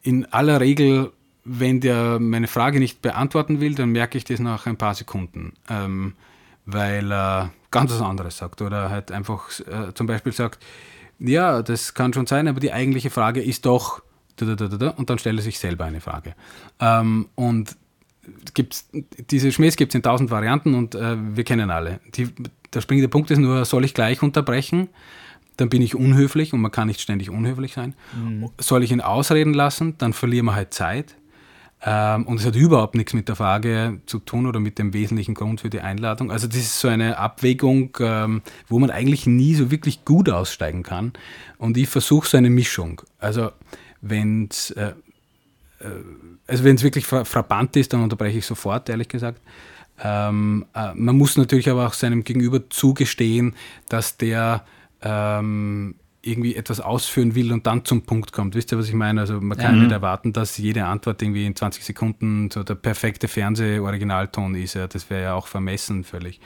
in aller Regel, wenn der meine Frage nicht beantworten will, dann merke ich das nach ein paar Sekunden, ähm, weil er ganz was anderes sagt oder halt einfach äh, zum Beispiel sagt, ja, das kann schon sein, aber die eigentliche Frage ist doch und dann stellt er sich selber eine Frage. Ähm, und gibt's, diese Schmähs gibt es in tausend Varianten und äh, wir kennen alle. Die, der springende Punkt ist nur, soll ich gleich unterbrechen? Dann bin ich unhöflich und man kann nicht ständig unhöflich sein. Mhm. Soll ich ihn ausreden lassen? Dann verlieren wir halt Zeit. Ähm, und es hat überhaupt nichts mit der Frage zu tun oder mit dem wesentlichen Grund für die Einladung. Also das ist so eine Abwägung, ähm, wo man eigentlich nie so wirklich gut aussteigen kann. Und ich versuche so eine Mischung. Also wenn es äh, äh, also wenn es wirklich frappant ist, dann unterbreche ich sofort, ehrlich gesagt. Ähm, äh, man muss natürlich aber auch seinem Gegenüber zugestehen, dass der ähm, irgendwie etwas ausführen will und dann zum Punkt kommt. Wisst ihr, was ich meine? Also man kann ja. nicht erwarten, dass jede Antwort irgendwie in 20 Sekunden so der perfekte Fernseh-Originalton ist. Ja. Das wäre ja auch vermessen völlig.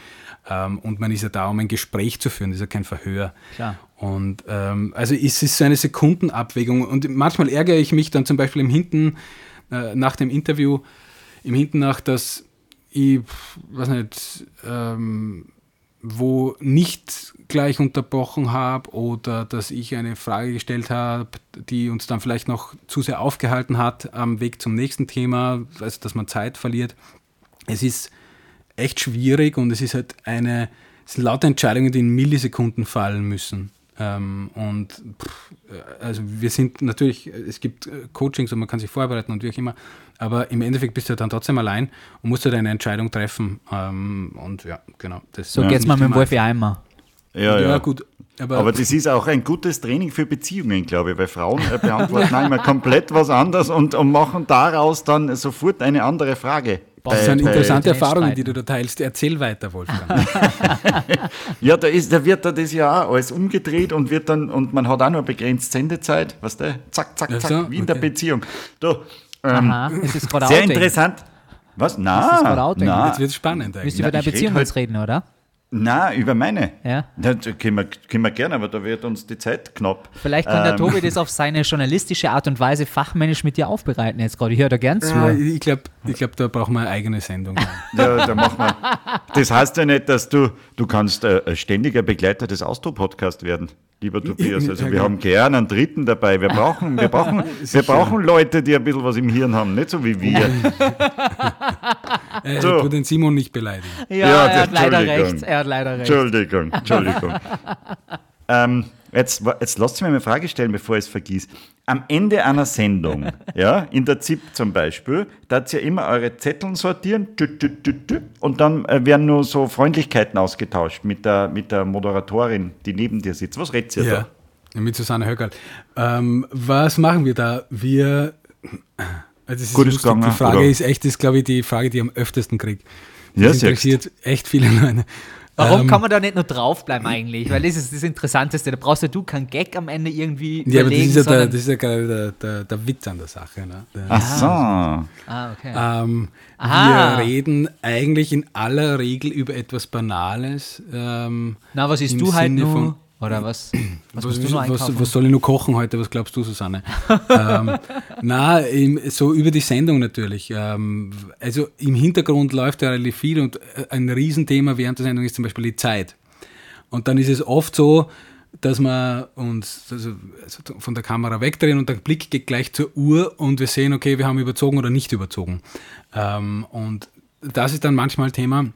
Ähm, und man ist ja da, um ein Gespräch zu führen, das ist ja kein Verhör. Klar. Und ähm, also es ist so eine Sekundenabwägung. Und manchmal ärgere ich mich dann zum Beispiel im Hinten, äh, nach dem Interview, im Hinten nach, dass ich, weiß nicht, ähm, wo nicht gleich unterbrochen habe oder dass ich eine Frage gestellt habe, die uns dann vielleicht noch zu sehr aufgehalten hat am Weg zum nächsten Thema, also dass man Zeit verliert. Es ist echt schwierig und es ist halt eine, es sind lauter Entscheidungen, die in Millisekunden fallen müssen. Ähm, und pff, also wir sind natürlich, es gibt äh, Coachings und man kann sich vorbereiten und wie auch immer, aber im Endeffekt bist du dann trotzdem allein und musst du deine Entscheidung treffen. Ähm, und ja, genau. so geht's mal mit dem Wolfi Eimer. Ja, ja, ja. gut. Aber, aber, das ist auch ein gutes Training für Beziehungen, glaube ich, weil Frauen äh, beantworten *laughs* immer komplett was anderes und, und machen daraus dann sofort eine andere Frage. Das sind interessante Erfahrungen, die du da teilst. Erzähl weiter, Wolfgang. *laughs* ja, da, ist, da wird da das ja auch alles umgedreht und wird dann, und man hat auch nur begrenzt Sendezeit, was der? Zack, zack, zack, so, wie in okay. der Beziehung. Du, ähm, Aha, ist das sehr Outing? interessant. Was? Na, na. Jetzt wird es spannend eigentlich. Willst du über deine Beziehung jetzt reden, oder? Na, über meine. Ja. Das können wir, können wir gerne, aber da wird uns die Zeit knapp. Vielleicht kann der ähm. Tobi das auf seine journalistische Art und Weise fachmännisch mit dir aufbereiten jetzt gerade. Ich höre da gern zu. Ja, ich glaube, ich glaub, da brauchen wir eine eigene Sendung. *laughs* ja, da machen wir. Das heißt ja nicht, dass du, du kannst äh, ein ständiger Begleiter des Austro-Podcasts werden lieber Tobias. Also wir haben gern einen Dritten dabei. Wir brauchen, wir *laughs* brauchen, wir brauchen Leute, die ein bisschen was im Hirn haben, nicht so wie wir. *laughs* äh, so. den Simon nicht beleidigen. Ja, ja er hat leider recht. Er hat leider recht. Entschuldigung, Entschuldigung. *laughs* ähm, Jetzt, jetzt lasst mich mal eine Frage stellen, bevor ich es vergieße. Am Ende einer Sendung, ja, in der ZIP zum Beispiel, da hat ja immer eure Zetteln sortieren und dann äh, werden nur so Freundlichkeiten ausgetauscht mit der, mit der Moderatorin, die neben dir sitzt. Was redet ihr ja, da? Mit Susanne Höckerl. Ähm, was machen wir da? Wir. Also ist Gutes lustig, die Frage oder? ist echt, ist glaube ich die Frage, die ich am öftesten kriege. Das ja, interessiert echt viele Leute. Warum ähm, kann man da nicht nur draufbleiben eigentlich? Weil das ist das Interessanteste. Da brauchst ja du keinen Gag am Ende irgendwie Ja, aber das ist ja, der, das ist ja gerade der, der, der, Witz an der Sache. Ne? Der, Ach so. Ah, okay. Ähm, wir reden eigentlich in aller Regel über etwas Banales. Ähm, Na, was ist du halt nur? Oder was? *clears throat* Was, was, was, was, soll ich nur kochen heute? Was glaubst du, Susanne? *laughs* ähm, na, so über die Sendung natürlich. Ähm, also im Hintergrund läuft ja relativ viel und äh, ein Riesenthema während der Sendung ist zum Beispiel die Zeit. Und dann ist es oft so, dass wir uns also, also von der Kamera wegdrehen und der Blick geht gleich zur Uhr und wir sehen, okay, wir haben überzogen oder nicht überzogen. Ähm, und das ist dann manchmal Thema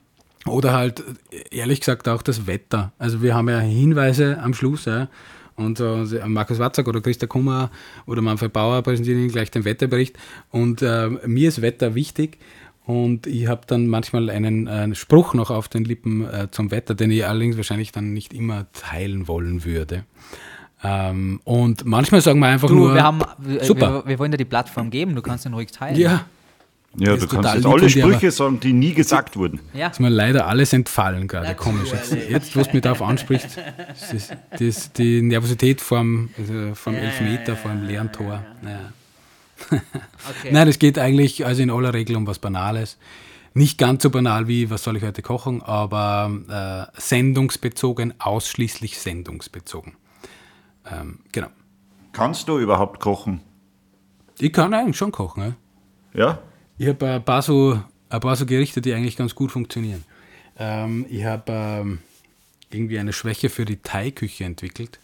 oder halt, ehrlich gesagt, auch das Wetter. Also wir haben ja Hinweise am Schluss, ja. Und äh, Markus Watzak oder Christa Kummer oder Manfred Bauer präsentieren Ihnen gleich den Wetterbericht. Und äh, mir ist Wetter wichtig. Und ich habe dann manchmal einen, einen, Spruch noch auf den Lippen äh, zum Wetter, den ich allerdings wahrscheinlich dann nicht immer teilen wollen würde. Ähm, und manchmal sagen wir einfach du, nur, wir, haben, super. Wir, wir, wollen dir die Plattform geben, du kannst den ruhig teilen. Ja, ja, du kannst jetzt alle Sprüche sagen, die nie gesagt wurden. Ja. Ist mir leider alles entfallen gerade, komisch. Jetzt, jetzt, was mich darauf anspricht, ist das, die Nervosität vorm, also vorm ja, Elfmeter, vor dem leeren Tor. Naja. Okay. *laughs* Nein, es geht eigentlich also in aller Regel um was Banales. Nicht ganz so banal wie, was soll ich heute kochen, aber äh, sendungsbezogen, ausschließlich sendungsbezogen. Ähm, genau. Kannst du überhaupt kochen? Ich kann eigentlich schon kochen, ja. Ja? Ich habe ein, paar so, ein paar so Gerichte, die eigentlich ganz gut funktionieren. Ähm, ich habe ähm, irgendwie eine Schwäche für die Thai-Küche entwickelt.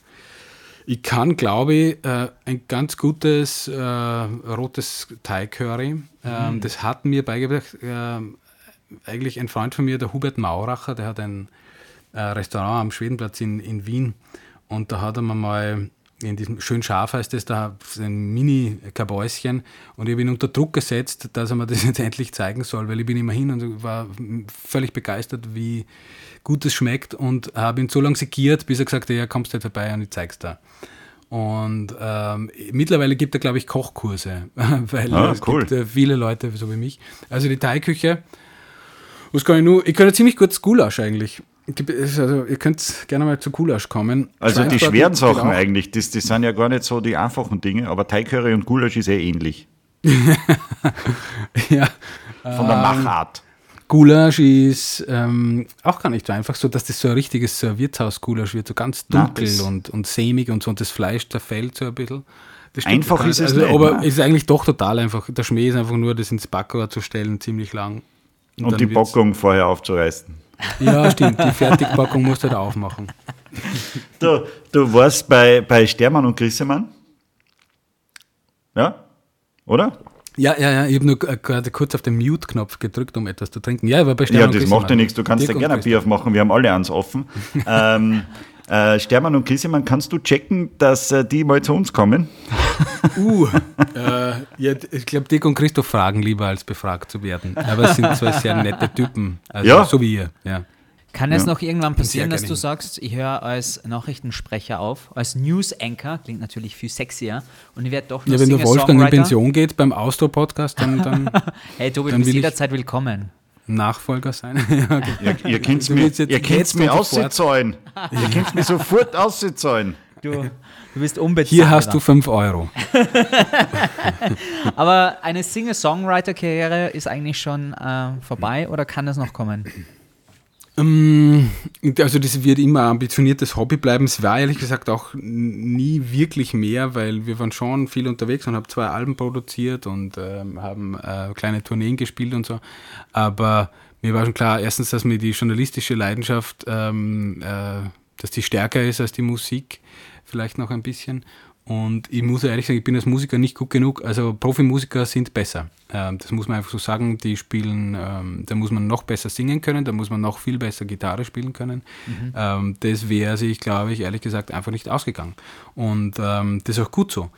Ich kann, glaube ich, äh, ein ganz gutes äh, rotes Thai-Curry. Ähm, mhm. Das hat mir beigebracht, äh, eigentlich ein Freund von mir, der Hubert Mauracher, der hat ein äh, Restaurant am Schwedenplatz in, in Wien. Und da hat er mir mal in diesem schön scharf heißt es, da ein Mini-Kabäuschen und ich habe ihn unter Druck gesetzt, dass er mir das *laughs* jetzt endlich zeigen soll, weil ich bin immer hin und war völlig begeistert, wie gut es schmeckt und habe ihn so lange segiert, bis er gesagt hat, ja, kommst du halt vorbei und ich zeig's da. Und ähm, mittlerweile gibt er, glaube ich, Kochkurse, *laughs* weil ah, es cool. gibt äh, viele Leute so wie mich. Also die Thai-Küche, was kann ich nur, ich kann ja ziemlich kurz Gulasch eigentlich. Also, ihr könnt gerne mal zu Gulasch kommen. Also die schweren Sachen auch. eigentlich, das, das sind ja gar nicht so die einfachen Dinge, aber Teigcurry und Gulasch ist eh ähnlich. *laughs* Ja. Von der Machart. Gulasch ist ähm, auch gar nicht so einfach, so dass das so ein richtiges Wirtshaus-Gulasch wird, so ganz dunkel das- und, und sämig und so und das Fleisch zerfällt so ein bisschen. Das Einfach ist es also, nicht, Aber ne? es ist eigentlich doch total einfach. Der Schmäh ist einfach nur, das ins Backrohr zu stellen, ziemlich lang. Und dann die Packung vorher aufzureißen. Ja, stimmt. Die Fertigpackung musst du halt aufmachen. Du, du warst bei, bei Stermann und Grissemann? Ja? Oder? Ja, ja, ja. Ich habe nur gerade kurz auf den Mute-Knopf gedrückt, um etwas zu trinken. Ja, aber bei Ja, Stern und das macht ja nichts. Du kannst ja gerne ein. Bier aufmachen. Wir haben alle eins offen. *laughs* ähm, äh, Stermann und Grissemann, kannst du checken, dass äh, die mal zu uns kommen? *laughs* Uh, äh, ja, ich glaube, Dirk und Christoph fragen lieber, als befragt zu werden. Aber es sind zwei sehr nette Typen. Also, Ja. So wie ihr, ja. Kann es Ja. noch irgendwann passieren, dass du sagst, ich höre als Nachrichtensprecher auf, als News Anchor, klingt natürlich viel sexier, und ich werde doch nur Ja, wenn der Wolfgang in? Pension geht beim Austro-Podcast, dann, dann *laughs* Hey Tobi, du Dann bist jederzeit willkommen. Nachfolger sein. *laughs* ja, okay. Ihr, ihr könnt Du mir, jetzt ihr könnt's jetzt mir auszahlen. Ihr könnt mir sofort auszahlen. Du, du bist unbezahlbar. Hier hast du 5 Euro. *laughs* Aber eine Singer-Songwriter-Karriere ist eigentlich schon äh, vorbei oder kann das noch kommen? Ähm, Also das wird immer ein ambitioniertes Hobby bleiben. Es war ehrlich gesagt auch nie wirklich mehr, weil wir waren schon viel unterwegs und haben zwei Alben produziert und ähm, haben äh, kleine Tourneen gespielt und so. Aber mir war schon klar, erstens, dass mir die journalistische Leidenschaft, ähm, äh, dass die stärker ist als die Musik, vielleicht noch ein bisschen. Und ich muss ehrlich sagen, ich bin als Musiker nicht gut genug. Also Profimusiker sind besser. Ähm, das muss man einfach so sagen. Die spielen, ähm, da muss man noch besser singen können, da muss man noch viel besser Gitarre spielen können. Ähm, das wäre sich, glaube ich, ehrlich gesagt einfach nicht ausgegangen. Und das ist auch gut so.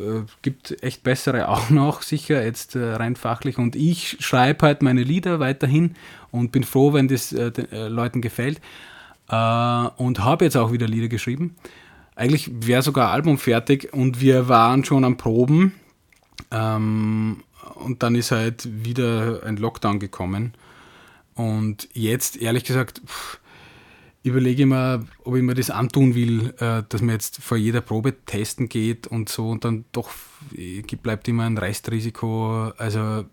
Äh, gibt echt bessere auch *laughs* noch, sicher, jetzt äh, rein fachlich. Und ich schreibe halt meine Lieder weiterhin und bin froh, wenn das äh, den äh, Leuten gefällt. Äh, und habe jetzt auch wieder Lieder geschrieben. Eigentlich wäre sogar Album fertig und wir waren schon am Proben. Ähm, und dann ist halt wieder ein Lockdown gekommen. Und jetzt, ehrlich gesagt, pff, überlege ich mir, ob ich mir das antun will, äh, dass man jetzt vor jeder Probe testen geht und so und dann doch äh, bleibt immer ein Restrisiko. Also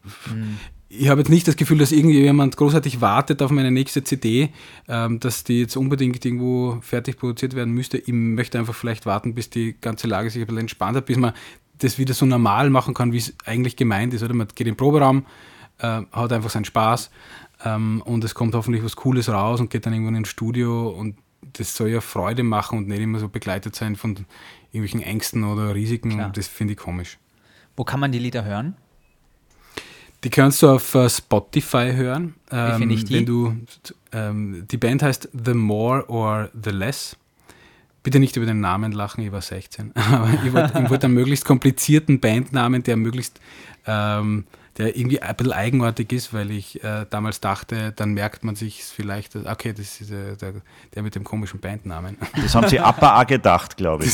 ich habe jetzt nicht das Gefühl, dass irgendjemand großartig wartet auf meine nächste CD, ähm, dass die jetzt unbedingt irgendwo fertig produziert werden müsste. Ich möchte einfach vielleicht warten, bis die ganze Lage sich ein bisschen entspannt hat, bis man das wieder so normal machen kann, wie es eigentlich gemeint ist. Oder man geht in den Proberaum, äh, hat einfach seinen Spaß ähm, und es kommt hoffentlich was Cooles raus und geht dann irgendwann ins Studio und das soll ja Freude machen und nicht immer so begleitet sein von irgendwelchen Ängsten oder Risiken Klar. und das finde ich komisch. Wo kann man die Lieder hören? Die kannst du auf äh, Spotify hören. Ähm, finde ich die? Wenn du, ähm, die Band heißt The More or The Less. Bitte nicht über den Namen lachen, ich war 16. *laughs* Aber ich wollte ich wollte einen möglichst komplizierten Bandnamen, der möglichst, ähm, der irgendwie ein bisschen eigenartig ist, weil ich äh, damals dachte, dann merkt man sich vielleicht, dass- okay, das ist äh, der, der mit dem komischen Bandnamen. *laughs* Das haben sie Appa auch gedacht, glaube ich.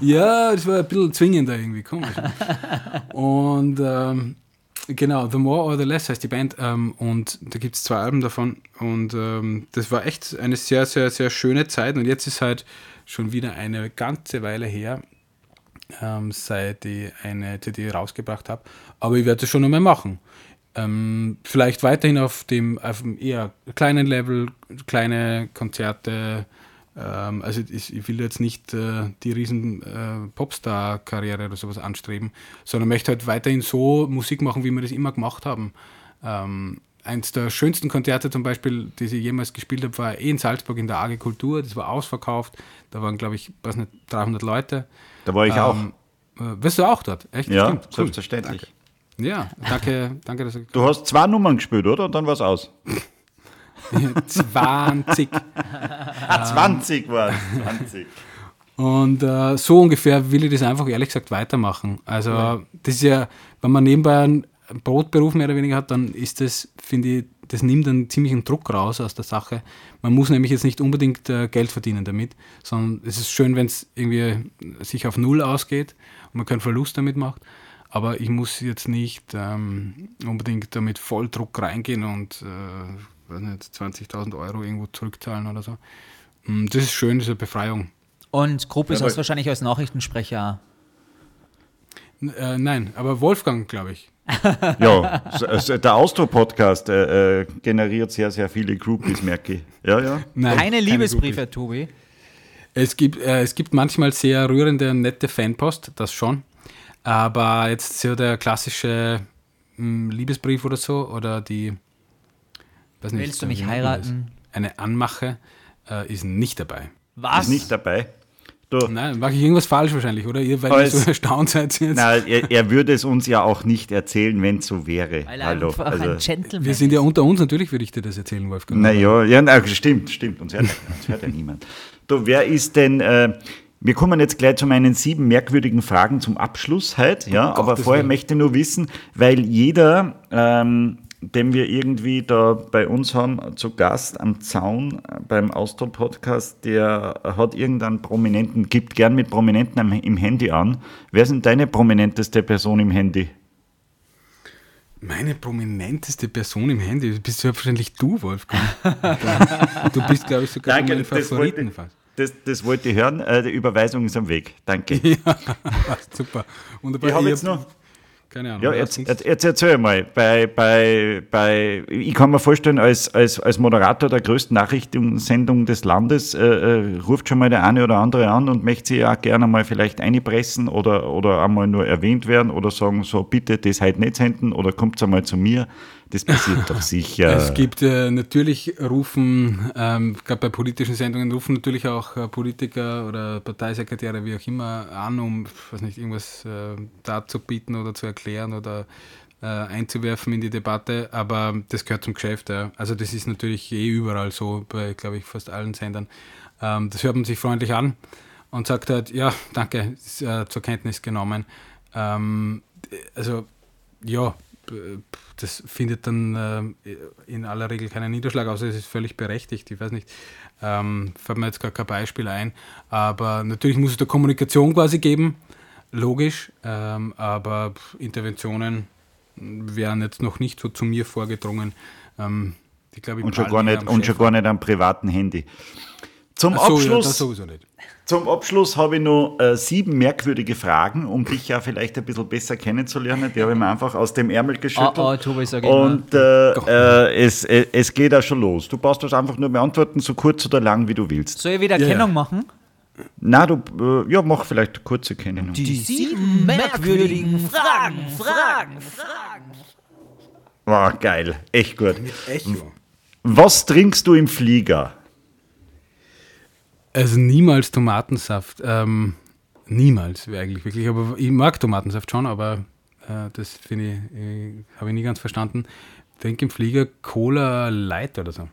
ja, das war ein bisschen zwingender irgendwie, komisch. *laughs* Und ähm, genau, The More or the Less heißt die Band. Ähm, und da gibt es zwei Alben davon. Und ähm, das war echt eine sehr, sehr, sehr schöne Zeit. Und jetzt ist halt schon wieder eine ganze Weile her, ähm, seit ich eine CD rausgebracht habe. Aber ich werde das schon nochmal machen. Ähm, vielleicht weiterhin auf dem, auf dem eher kleinen Level, kleine Konzerte. Ähm, also ich, ich will jetzt nicht äh, die riesen äh, Popstar-Karriere oder sowas anstreben, sondern möchte halt weiterhin so Musik machen, wie wir das immer gemacht haben. Ähm, eins der schönsten Konzerte zum Beispiel, die ich jemals gespielt habe, war eh in Salzburg in der AG Kultur. Das war ausverkauft. Da waren, glaube ich, weiß nicht, 300 Leute. Da war ich auch. Ähm, äh, wirst du auch dort? Echt? Ja, Stimmt. Cool. selbstverständlich. Ja, danke, *laughs* danke, dass du Du hast zwei Nummern gespielt, oder? Und dann war es aus. *laughs* *laughs* 20. Ah, 20 war es. 20. Und äh, so ungefähr will ich das einfach ehrlich gesagt weitermachen. Also das ist ja, wenn man nebenbei einen Brotberuf mehr oder weniger hat, dann ist das, finde ich, das nimmt einen ziemlichen Druck raus aus der Sache. Man muss nämlich jetzt nicht unbedingt äh, Geld verdienen damit, sondern es ist schön, wenn es irgendwie sich auf Null ausgeht und man keinen Verlust damit macht. Aber ich muss jetzt nicht ähm, unbedingt damit voll Druck reingehen und äh, weiß nicht, 20.000 Euro irgendwo zurückzahlen oder so. Mm, Das ist schön, diese Befreiung. Und Aber- hast du wahrscheinlich als Nachrichtensprecher. Äh, nein, aber Wolfgang, glaube ich. *laughs* Ja, s- der Austro-Podcast äh, äh, generiert sehr, sehr viele Groupies, merke ich. Ja, ja. Nein, Keine. Liebesbriefe, Tobi. Es gibt, äh, es gibt manchmal sehr rührende nette Fanpost, das schon. Aber jetzt so der klassische mh, Liebesbrief oder so oder die. Nicht, Willst du mich heiraten? Eine Anmache äh, ist nicht dabei. Was? Ist nicht dabei. Du, Nein, mache ich irgendwas falsch wahrscheinlich, oder? Ihr, weil Aber ihr so *laughs* erstaunt seid jetzt. na, er, er würde es uns ja auch nicht erzählen, wenn es so wäre. Weil er Hallo. einfach Also, ein Gentleman Wir sind ja unter uns, natürlich würde ich dir das erzählen, Wolfgang. naja, ja, na, stimmt, stimmt. Uns hört, ja- uns hört ja niemand. Du, wer ist denn. Äh, wir kommen jetzt gleich zu meinen sieben merkwürdigen Fragen zum Abschluss heute. Ja, aber Gottes vorher Willen. möchte ich nur wissen, weil jeder, ähm, den wir irgendwie da bei uns haben, zu Gast am Zaun äh, beim Austro-Podcast, der hat irgendeinen Prominenten, gibt gern mit Prominenten im Handy an. Wer sind deine prominenteste Person im Handy? Meine prominenteste Person im Handy bist selbstverständlich du, Wolfgang. du bist, glaube ich, sogar Danke, mein das wollte, Favoriten fast. das, das wollte ich hören. Äh, die Überweisung ist am Weg. Danke. *laughs* Ja, super. Wunderbar. Ich habe jetzt noch. Keine Ahnung. Ja, jetzt, jetzt, jetzt erzähl mal, bei, bei, bei, ich kann mir vorstellen, als, als, als Moderator der größten Nachrichtensendung des Landes äh, äh, ruft schon mal der eine oder andere an und möchte sie ja gerne mal vielleicht einpressen oder, oder einmal nur erwähnt werden oder sagen, so bitte das halt nicht senden oder kommt einmal zu mir. Das passiert doch sicher. Es gibt äh, natürlich rufen, ähm, gerade bei politischen Sendungen rufen natürlich auch äh, Politiker oder Parteisekretäre, wie auch immer, an, um weiß nicht, irgendwas äh, darzubieten oder zu erklären oder äh, einzuwerfen in die Debatte. Aber das gehört zum Geschäft. Ja. Also das ist natürlich eh überall so, bei, glaube ich, fast allen Sendern. Ähm, das hört man sich freundlich an und sagt halt, ja, danke, ist, äh, zur Kenntnis genommen. Ähm, also ja, das findet dann äh, in aller Regel keinen Niederschlag, außer es ist völlig berechtigt. Ich weiß nicht, ähm, fällt mir jetzt gar kein Beispiel ein. Aber natürlich muss es da Kommunikation quasi geben, logisch, ähm, aber Interventionen wären jetzt noch nicht so zu mir vorgedrungen. Ähm, die, glaub ich, und schon, gar nicht, am und schon gar nicht am privaten Handy. Zum so, ja, Abschluss, nicht. Zum Abschluss habe ich noch äh, sieben merkwürdige Fragen, um dich ja vielleicht ein bisschen besser kennenzulernen. Die habe ich mir einfach aus dem Ärmel geschüttelt. Oh, oh, Tobi, sag ich mal. Und äh, äh, es, äh, es geht auch schon los. Du brauchst das einfach nur beantworten, so kurz oder lang, wie du willst. Soll ich wieder Ja, Kennung machen? Na, du, äh, ja, mach vielleicht kurze Kennung. Die sieben merkwürdigen Fragen, Fragen, Fragen. Wow, geil, echt gut. Echo. Was trinkst du im Flieger? Also niemals Tomatensaft. Ähm, niemals, eigentlich wirklich. Aber ich mag Tomatensaft schon, aber äh, das finde ich, äh, habe ich nie ganz verstanden. Denk im Flieger Cola Light oder so.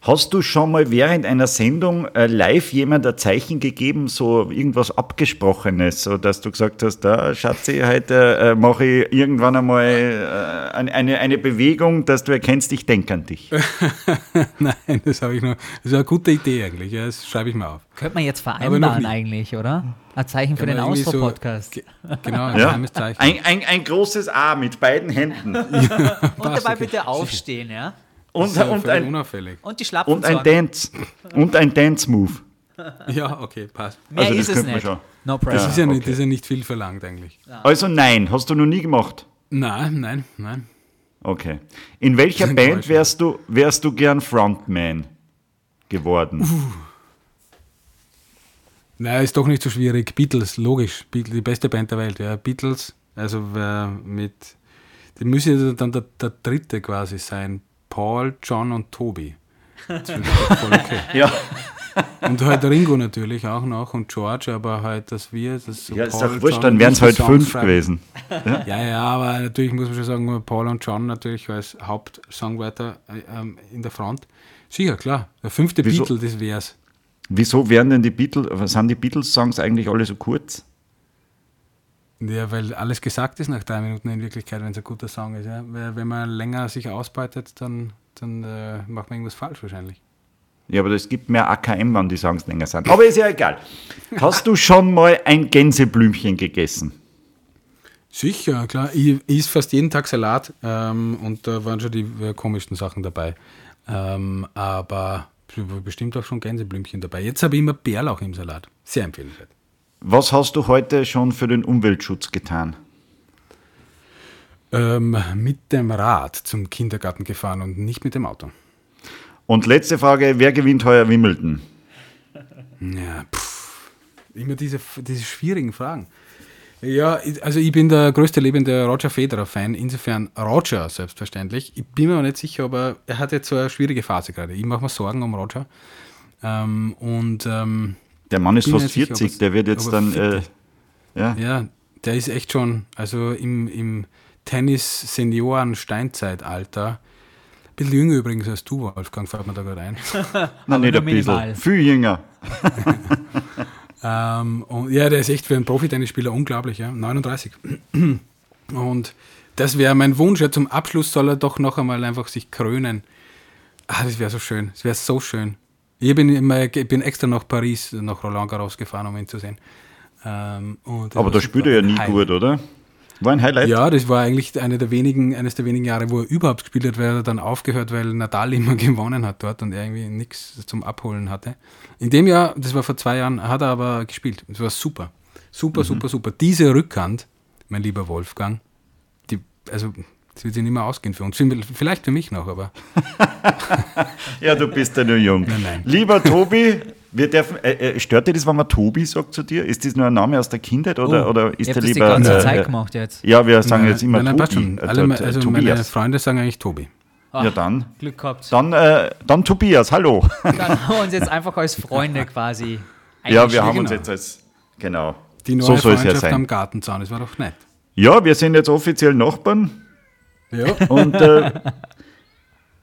Hast du schon mal während einer Sendung äh, live jemand ein Zeichen gegeben, so irgendwas Abgesprochenes, so dass du gesagt hast, da Schatzi, heute äh, mache ich irgendwann einmal äh, eine, eine, Bewegung, dass du erkennst, ich denke an dich. *laughs* Nein, das habe ich noch. Das ist eine gute Idee eigentlich. Ja, das schreibe ich mal auf. Könnte man jetzt vereinbaren eigentlich, oder? Ein Zeichen für Kann den irgendwie so- Genau, ein Ja? geheimes Zeichen. Ein, ein, ein großes A mit beiden Händen *laughs* Und Passt, dabei okay. bitte aufstehen, ja? Und, ja und, ein, unauffällig. Und die Schlappen und ein Dance. Und ein Dance-Move. Ja, okay, passt. Mehr Also das ist es nicht. schon. No Das, ist ja nicht, okay. das ist ja nicht viel verlangt eigentlich. Also nein, hast du noch nie gemacht. Nein, nein, nein. Okay. In welcher Band wärst du, wärst du gern Frontman geworden? Nein, ist doch nicht so schwierig. Beatles, logisch. Beatles, die beste Band der Welt, ja. Beatles, also wer mit. Die müssen ja dann der, der dritte quasi sein. Paul, John und Toby. Das finde ich doch voll okay. *laughs* Ja. Und halt Ringo natürlich auch noch und George, aber halt, dass wir. Das so Ja, ist Paul, doch wurscht, John dann wären es halt Songs fünf schreiben. gewesen. Ja, ja, aber natürlich muss man schon sagen, Paul und John natürlich als Hauptsongwriter äh, ähm, in der Front. Sicher, klar. Der fünfte Wieso? Beatle, das wär's. Wieso werden denn die Beatles, sind die Beatles-Songs eigentlich alle so kurz? Ja, weil alles gesagt ist nach drei Minuten in Wirklichkeit, wenn es ein guter Song ist. Ja? Weil Wenn man länger sich ausbeutet, dann, dann äh, macht man irgendwas falsch wahrscheinlich. Ja, aber es gibt mehr AKM, wann die Songs länger sind. Aber ist ja egal. Hast du schon mal ein Gänseblümchen gegessen? Sicher, klar. Ich, esse fast jeden Tag Salat ähm, und da waren schon die äh, komischsten Sachen dabei. Ähm, aber bestimmt auch schon Gänseblümchen dabei. Jetzt habe ich immer Bärlauch im Salat. Sehr empfehlenswert. Was hast du heute schon für den Umweltschutz getan? Ähm, mit dem Rad zum Kindergarten gefahren und nicht mit dem Auto. Und letzte Frage, wer gewinnt heuer Wimbledon? Ja, pff, immer diese, diese schwierigen Fragen. Ja, also ich bin der größte lebende Roger Federer-Fan, insofern Roger selbstverständlich. Ich bin mir auch nicht sicher, aber er hat jetzt so eine schwierige Phase gerade. Ich mache mir Sorgen um Roger. Ähm, und ähm, der Mann ist fast 40, sicher, der wird jetzt dann. Äh, ja. ja, der ist echt schon, also im, im Tennis-Senioren-Steinzeitalter. Ein bisschen jünger übrigens als du, Wolfgang, fällt mir da gerade ein. *laughs* Nein, nicht ein bisschen. Viel jünger. *laughs* Ähm, und ja, der ist echt für einen Profi-Tennisspieler unglaublich, ja. 39. *clears throat* Und das wäre mein Wunsch. Ja, zum Abschluss soll er doch noch einmal einfach sich krönen. Ah, das wäre so schön. Das wäre so schön. Ich bin, immer, ich bin extra nach Paris, nach Roland Garros gefahren, um ihn zu sehen. Ähm, Aber da spielt er ja nie Highlight. gut, oder? War ein Highlight? Ja, das war eigentlich eine der wenigen, eines der wenigen Jahre, wo er überhaupt gespielt hat, weil er dann aufgehört, weil Nadal *laughs* immer gewonnen hat dort und er irgendwie nichts zum Abholen hatte. In dem Jahr, das war vor zwei Jahren, hat er aber gespielt. Das war super. Super, mhm. super, super. Diese Rückhand, mein lieber Wolfgang, die, also das wird sich nicht mehr ausgehen für uns. Vielleicht für mich noch, aber. *laughs* ja, du bist ja nur jung. Nein, nein. Lieber Tobi, wir dürfen, äh, äh, stört dir das, wenn man Tobi sagt zu dir? Ist das nur ein Name aus der Kindheit oder, oh, oder ist der lieber. Das die ganze äh, Zeit gemacht jetzt. Ja, wir sagen nein, jetzt immer nein, Tobi. Schon. Alle, äh, also Tobias. meine Freunde sagen eigentlich Tobi. Ach, ja, dann. Glück gehabt. Dann, äh, dann Tobias, hallo. Dann *laughs* haben wir uns jetzt einfach als Freunde quasi. Ja, wir haben genau. uns jetzt als. Genau. Die neue so soll Freundschaft es ja sein. am Gartenzaun, das war doch nett. Ja, wir sind jetzt offiziell Nachbarn. Ja. Und äh,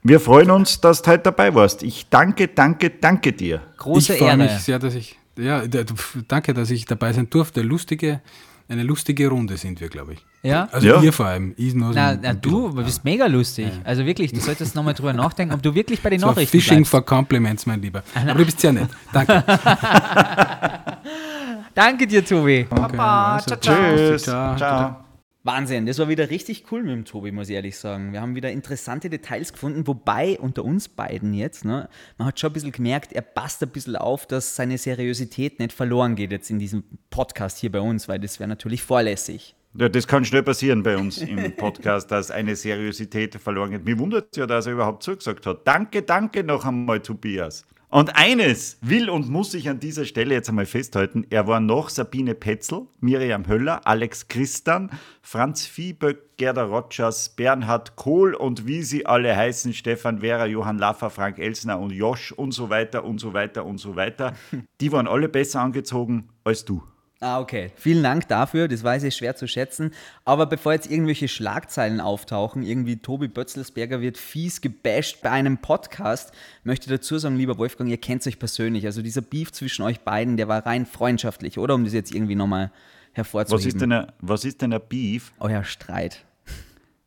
wir freuen uns, dass du heute dabei warst. Ich danke, danke, danke dir. Große ich Ehre. mich sehr, dass ich, ja, danke, dass ich dabei sein durfte. Lustige, eine lustige Runde sind wir, glaube ich. Ja. Also ja. ihr vor allem. Ich nur na, na du bist mega lustig. Ja. Also wirklich, du solltest nochmal drüber nachdenken, ob du wirklich bei den *laughs* so Nachrichten Fishing bleibst. for Compliments, mein Lieber. Aber du bist sehr nett. Danke. *laughs* danke dir, Tobi. Okay, Papa, also, ciao, ciao. Tschüss. ciao. ciao. Wahnsinn, das war wieder richtig cool mit dem Tobi, muss ich ehrlich sagen. Wir haben wieder interessante Details gefunden, wobei unter uns beiden jetzt, ne, man hat schon ein bisschen gemerkt, er passt ein bisschen auf, dass seine Seriosität nicht verloren geht jetzt in diesem Podcast hier bei uns, weil das wäre natürlich vorlässig. Ja, das kann schnell passieren bei uns im Podcast, dass eine Seriosität verloren geht. Mir wundert es ja, dass er überhaupt zugesagt hat. Danke, danke noch einmal, Tobias. Und eines will und muss ich an dieser Stelle jetzt einmal festhalten. Er war noch Sabine Petzel, Miriam Höller, Alex Christan, Franz Viehböck, Gerda Rogers, Bernhard Kohl und wie sie alle heißen, Stefan Vera, Johann Laffer, Frank Elsner und Josch und so weiter und so weiter und so weiter. Die waren alle besser angezogen als du. Ah, okay. Vielen Dank dafür. Das weiß ich schwer zu schätzen. Aber bevor jetzt irgendwelche Schlagzeilen auftauchen, irgendwie Tobi Bötzelsberger wird fies gebasht bei einem Podcast, möchte ich dazu sagen, lieber Wolfgang, ihr kennt euch persönlich. Also dieser Beef zwischen euch beiden, der war rein freundschaftlich, oder? Um das jetzt irgendwie nochmal hervorzuheben. Was ist denn ein, was ist denn ein Beef? Euer Streit.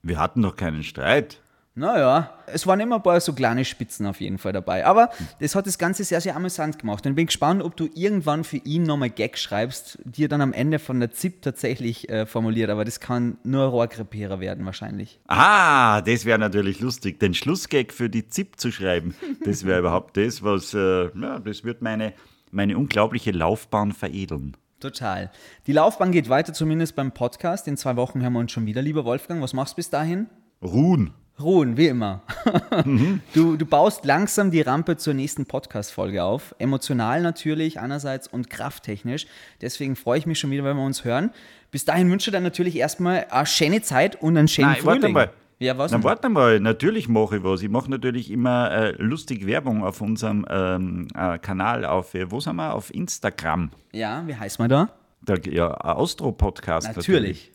Wir hatten doch keinen Streit. Naja, es waren immer ein paar so kleine Spitzen auf jeden Fall dabei. Aber das hat das Ganze sehr, sehr amüsant gemacht. Und ich bin gespannt, ob du irgendwann für ihn nochmal Gag schreibst, die er dann am Ende von der ZIP tatsächlich äh, formuliert. Aber das kann nur Rohrkrepierer werden wahrscheinlich. Ah, das wäre natürlich lustig, den Schlussgag für die ZIP zu schreiben. Das wäre überhaupt das, was, äh, ja, das wird meine, meine unglaubliche Laufbahn veredeln. Total. Die Laufbahn geht weiter, zumindest beim Podcast. In zwei Wochen hören wir uns schon wieder, lieber Wolfgang. Was machst du bis dahin? Ruhen. Ruhen, wie immer. *laughs* Mhm. Du, du baust langsam die Rampe zur nächsten Podcast-Folge auf. Emotional natürlich einerseits und krafttechnisch. Deswegen freue ich mich schon wieder, wenn wir uns hören. Bis dahin wünsche ich dir natürlich erstmal eine schöne Zeit und einen schönen Nein, Frühling. Warte mal. Ja, was? Na, warte mal, natürlich mache ich was. Ich mache natürlich immer äh, lustig Werbung auf unserem ähm, äh, Kanal auf, äh, wo sind wir? Auf Instagram. Ja, wie heißt man da? Da, ja, Austro-Podcast. Natürlich. natürlich.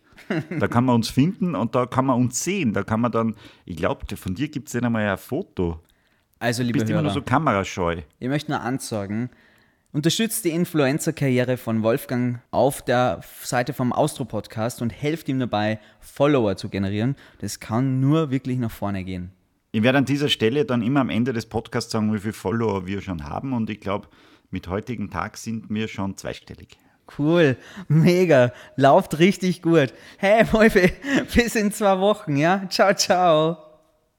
Da kann man uns finden und da kann man uns sehen. Da kann man dann, ich glaube, von dir gibt es dann einmal ein Foto. Also, liebe du bist Hörer, immer nur so kamerascheu. Ich möchte nur ansagen, Unterstützt die Influencer-Karriere von Wolfgang auf der Seite vom Austro-Podcast und helft ihm dabei, Follower zu generieren. Das kann nur wirklich nach vorne gehen. Ich werde an dieser Stelle dann immer am Ende des Podcasts sagen, wie viele Follower wir schon haben. Und ich glaube, mit heutigem Tag sind wir schon zweistellig. Cool, mega, lauft richtig gut. Hey, Wolfe, *laughs* bis in zwei Wochen, ja? Ciao, ciao.